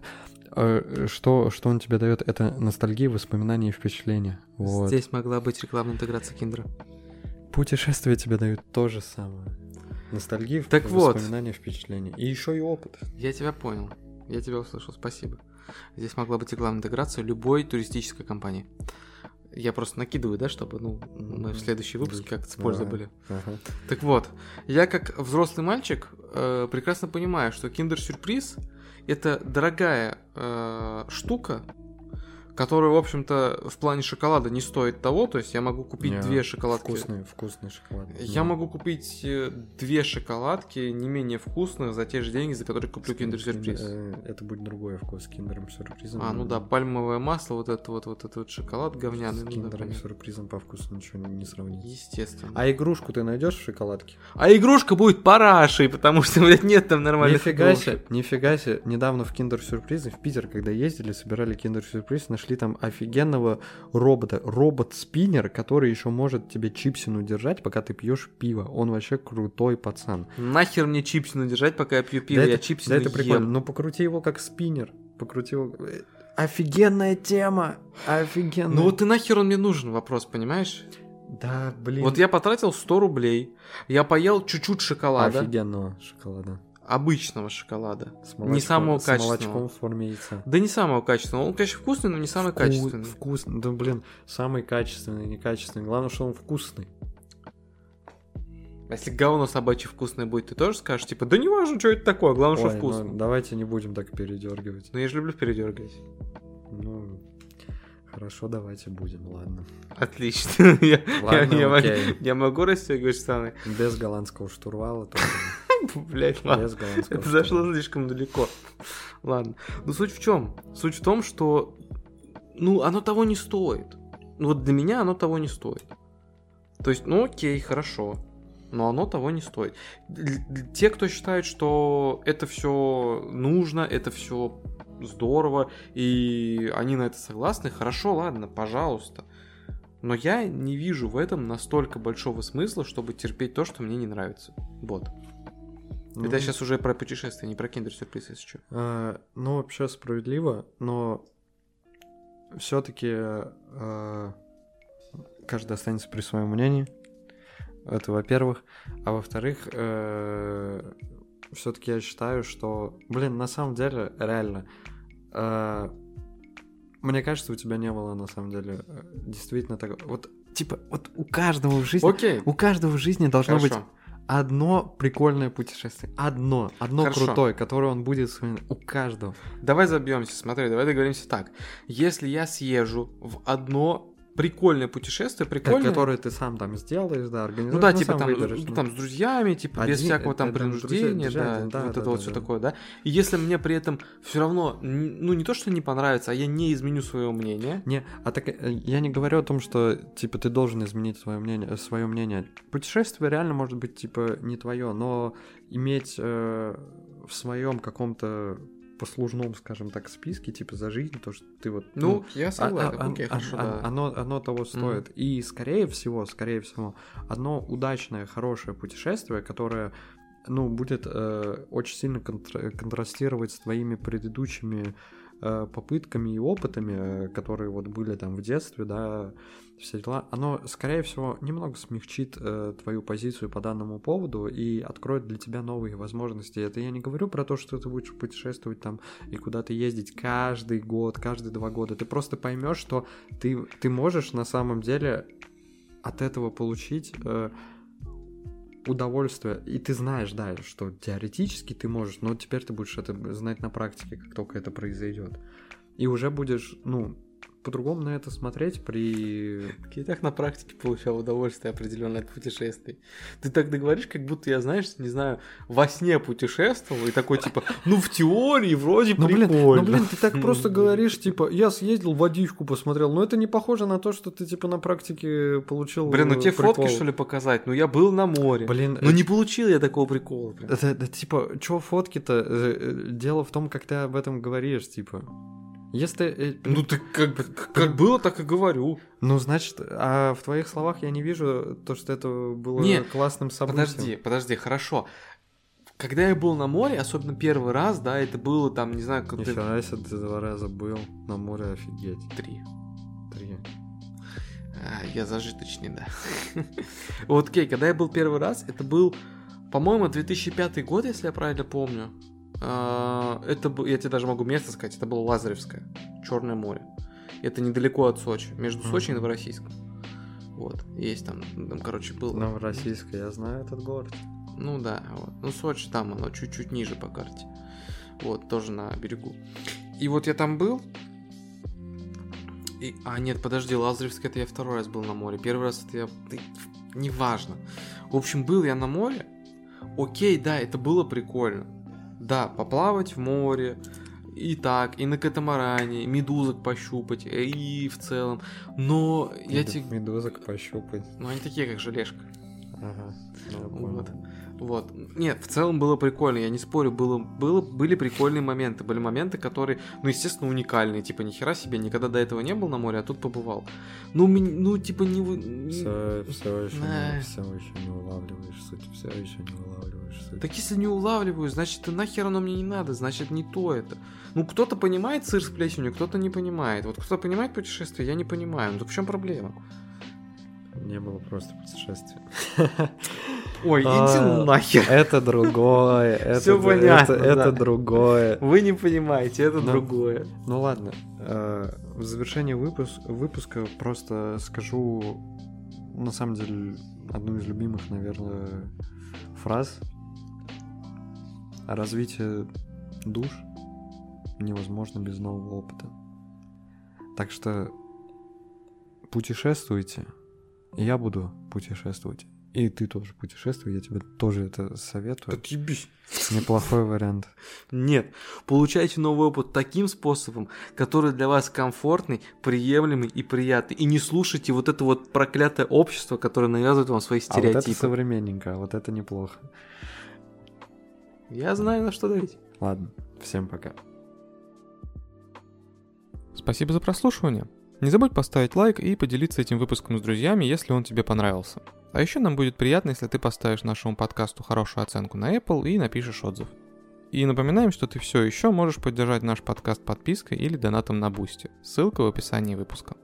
э, что, что он тебе дает, это ностальгия, воспоминания и впечатления. Вот. Здесь могла быть рекламная интеграция киндера. Путешествия тебе дают то же самое. Ностальгия, Так вот. воспоминания, впечатления. И еще и опыт. Я тебя понял. Я тебя услышал, спасибо. Здесь могла быть рекламная интеграция любой туристической компании. Я просто накидываю, да, чтобы ну, мы в следующий выпуск как-то с пользой Давай. были. Ага. Так вот, я как взрослый мальчик э, прекрасно понимаю, что киндер-сюрприз это дорогая э, штука, которая, в общем-то, в плане шоколада не стоит того. То есть я могу купить Не, две шоколадки. Вкусный, вкусный шоколад. Я могу купить э, две шоколадки не менее вкусных за те же деньги, за которые куплю киндер-сюрприз. Э, Это будет другой вкус с киндером сюрпризом. А, ну да, пальмовое масло, вот это вот, вот этот вот шоколад говняный. С ну киндером сюрпризом по вкусу ничего не сравнить. Естественно. А игрушку ты найдешь в шоколадке? А игрушка будет парашей, потому что, блядь, нет там нормальных Нифига себе, нифига себе. Недавно в киндер сюрпризы в Питер, когда ездили, собирали киндер сюрприз, нашли там офигенного робота, робот-спиннер, который еще может тебе чипсину держать, пока ты пьешь пиво. Он вообще крутой пацан. Нахер мне чипсину держать, пока я пью пиво, да я это, чипсину да это прикольно. ем. Ну покрути его как спиннер. Покрути его. Э, Офигенная тема! Офигенная. Ну вот и нахер он мне нужен, вопрос, понимаешь? Да, блин. Вот я потратил 100 рублей, я поел чуть-чуть шоколада, Офигенного шоколада. Обычного шоколада. С Не самого с качественного. молочком в форме яйца. Да не самого качественного, он, конечно, вкусный, но не самый Вку- качественный. Вкусный. Да, блин, самый качественный, некачественный. Главное, что он вкусный. А Если говно собачье вкусное будет, ты тоже скажешь, типа, да не важно, что это такое, главное, что Ой, ну, вкусно. давайте не будем так передергивать. Но я же люблю передергивать. Ну, хорошо, давайте будем, ладно. Отлично. Ладно, я, я- я могу расстегивать штаны. Без голландского штурвала тоже. Блять, ладно. Это зашло слишком далеко. Ладно. Но суть в чем? Суть в том, что ну, оно того не стоит. Ну, вот для меня оно того не стоит. То есть, ну окей, хорошо. Но оно того не стоит. Те, кто считает, что это все нужно, это все здорово, и они на это согласны, хорошо, ладно, пожалуйста. Но я не вижу в этом настолько большого смысла, чтобы терпеть то, что мне не нравится. Вот. Ну, Это я сейчас уже про путешествия, не про киндер-сюрприз, если что. А, ну, вообще справедливо, но все-таки каждый останется при своем мнении. Это во-первых. А во-вторых, все-таки я считаю, что, блин, на самом деле, реально, э, мне кажется, у тебя не было на самом деле э, действительно так. Вот, типа, вот у каждого в жизни, Окей, у каждого в жизни должно быть хорошо. Одно прикольное путешествие. Одно, одно Хорошо. крутое, которое он будет вспоминать. У каждого. Давай забьемся, смотри, давай договоримся так. Если я съезжу в одно прикольное путешествие, Ко- прикольное... Которое ты сам там сделаешь, да, организуешь. Ну да, ну, типа там, выберешь, ну, ну. там с друзьями, типа без Один- всякого там друзья- принуждения, друзья, да, да, вот да, это вот да, все да. такое, да. И если мне при этом все равно, ну не то, что не понравится, а я не изменю своего мнения, Не, а так э, я не говорю о том, что типа ты должен изменить свое мнение, свое мнение. Путешествие реально может быть типа не твое, но иметь э, в своем каком-то послужном, скажем так, списке, типа за жизнь, то, что ты вот... ну, я а- согласен, а- окей, а- хорошо, а- да. оно, оно того стоит. И скорее всего, скорее всего, одно удачное, хорошее путешествие, которое ну, будет э, очень сильно контра- контрастировать с твоими предыдущими попытками и опытами, э, которые вот были там в детстве, да, все дела, оно, скорее всего, немного смягчит э, твою позицию по данному поводу и откроет для тебя новые возможности. Это я не говорю про то, что ты будешь путешествовать там и куда-то ездить каждый год, каждые два года. Ты просто поймешь, что ты, ты можешь на самом деле от этого получить э, удовольствие. И ты знаешь, да, что теоретически ты можешь, но теперь ты будешь это знать на практике, как только это произойдет. И уже будешь, ну, по-другому на это смотреть при... Я так на практике получал удовольствие определенное от путешествий. Ты так договоришь, как будто я, знаешь, не знаю, во сне путешествовал и такой типа, ну в теории вроде Ну блин, прикольно. ну блин, ты так просто говоришь, типа, я съездил, водичку посмотрел, но это не похоже на то, что ты, типа, на практике получил Блин, ну э, тебе прикол. фотки что ли показать? Ну я был на море. Блин, Ну не получил я такого прикола. Это, это, типа, чё фотки-то? Э, э, Дело в том, как ты об этом говоришь, типа. Если... э, Ну ты как, как, как было, так и говорю. Ну, значит, а в твоих словах я не вижу то, что это было Не, классным событием. Подожди, подожди, хорошо. Когда я был на море, особенно первый раз, да, это было там, не знаю, как Нифига себе, ты два раза был на море, офигеть. три. Три. А, я зажиточный, да. Вот, окей, когда я был первый раз, это был, по-моему, 2005 год, если я правильно помню. А, Это был, я тебе даже могу место сказать, это было Лазаревское, Черное море. Это недалеко от Сочи, между Сочи и. Новороссийском. Вот, есть там, там, короче, было. Новороссийская, я знаю этот город. Ну да, вот. Ну, Сочи там, оно чуть-чуть ниже по карте. Вот, тоже на берегу. И вот я там был. И... А, нет, подожди, Лазаревский это я второй раз был на море. Первый раз это я... ты- Неважно. В общем, был я на море. Окей, да, это было прикольно. Да, поплавать в море. И так, и на катамаране, медузок пощупать, и в целом. Но я Мед- тебе... Медузок пощупать. Ну, они такие, как желешка. Ага. я понял. Вот. Нет, в целом было прикольно, я не спорю, было, было, были прикольные моменты. Были моменты, которые, ну, естественно, уникальные. Типа, нихера себе, никогда до этого не был на море, а тут побывал. Ну, ну типа, не... Все, все еще, не, все еще не улавливаешь суть, все еще не улавливаешь суть. Так если не улавливаю, значит, и нахер оно мне не надо, значит, не то это. Ну, кто-то понимает сыр с плесенью, кто-то не понимает. Вот кто понимает путешествие, я не понимаю. Ну, в чем проблема? Не было просто путешествия. Ой, иди А, нахер. Это другое. д- понятно, Это другое. Вы не понимаете, это Ну. другое. Ну ладно, э, в завершение выпус- выпуска просто скажу, на самом деле, одну из любимых, наверное, фраз. Развитие душ невозможно без нового опыта. Так что путешествуйте, и я буду путешествовать. И ты тоже путешествуй, я тебе тоже это советую. Отъебись. Неплохой вариант. Нет. Получайте новый опыт таким способом, который для вас комфортный, приемлемый и приятный. И не слушайте вот это вот проклятое общество, которое навязывает вам свои А вот это стереотипы. современненько, а вот это неплохо. Я знаю, на что давить. Ладно, всем пока. Спасибо за прослушивание. Не забудь поставить лайк и поделиться этим выпуском с друзьями, если он тебе понравился. А еще нам будет приятно, если ты поставишь нашему подкасту хорошую оценку на Apple и напишешь отзыв. И напоминаем, что ты все еще можешь поддержать наш подкаст подпиской или донатом на Boosty. Ссылка в описании выпуска.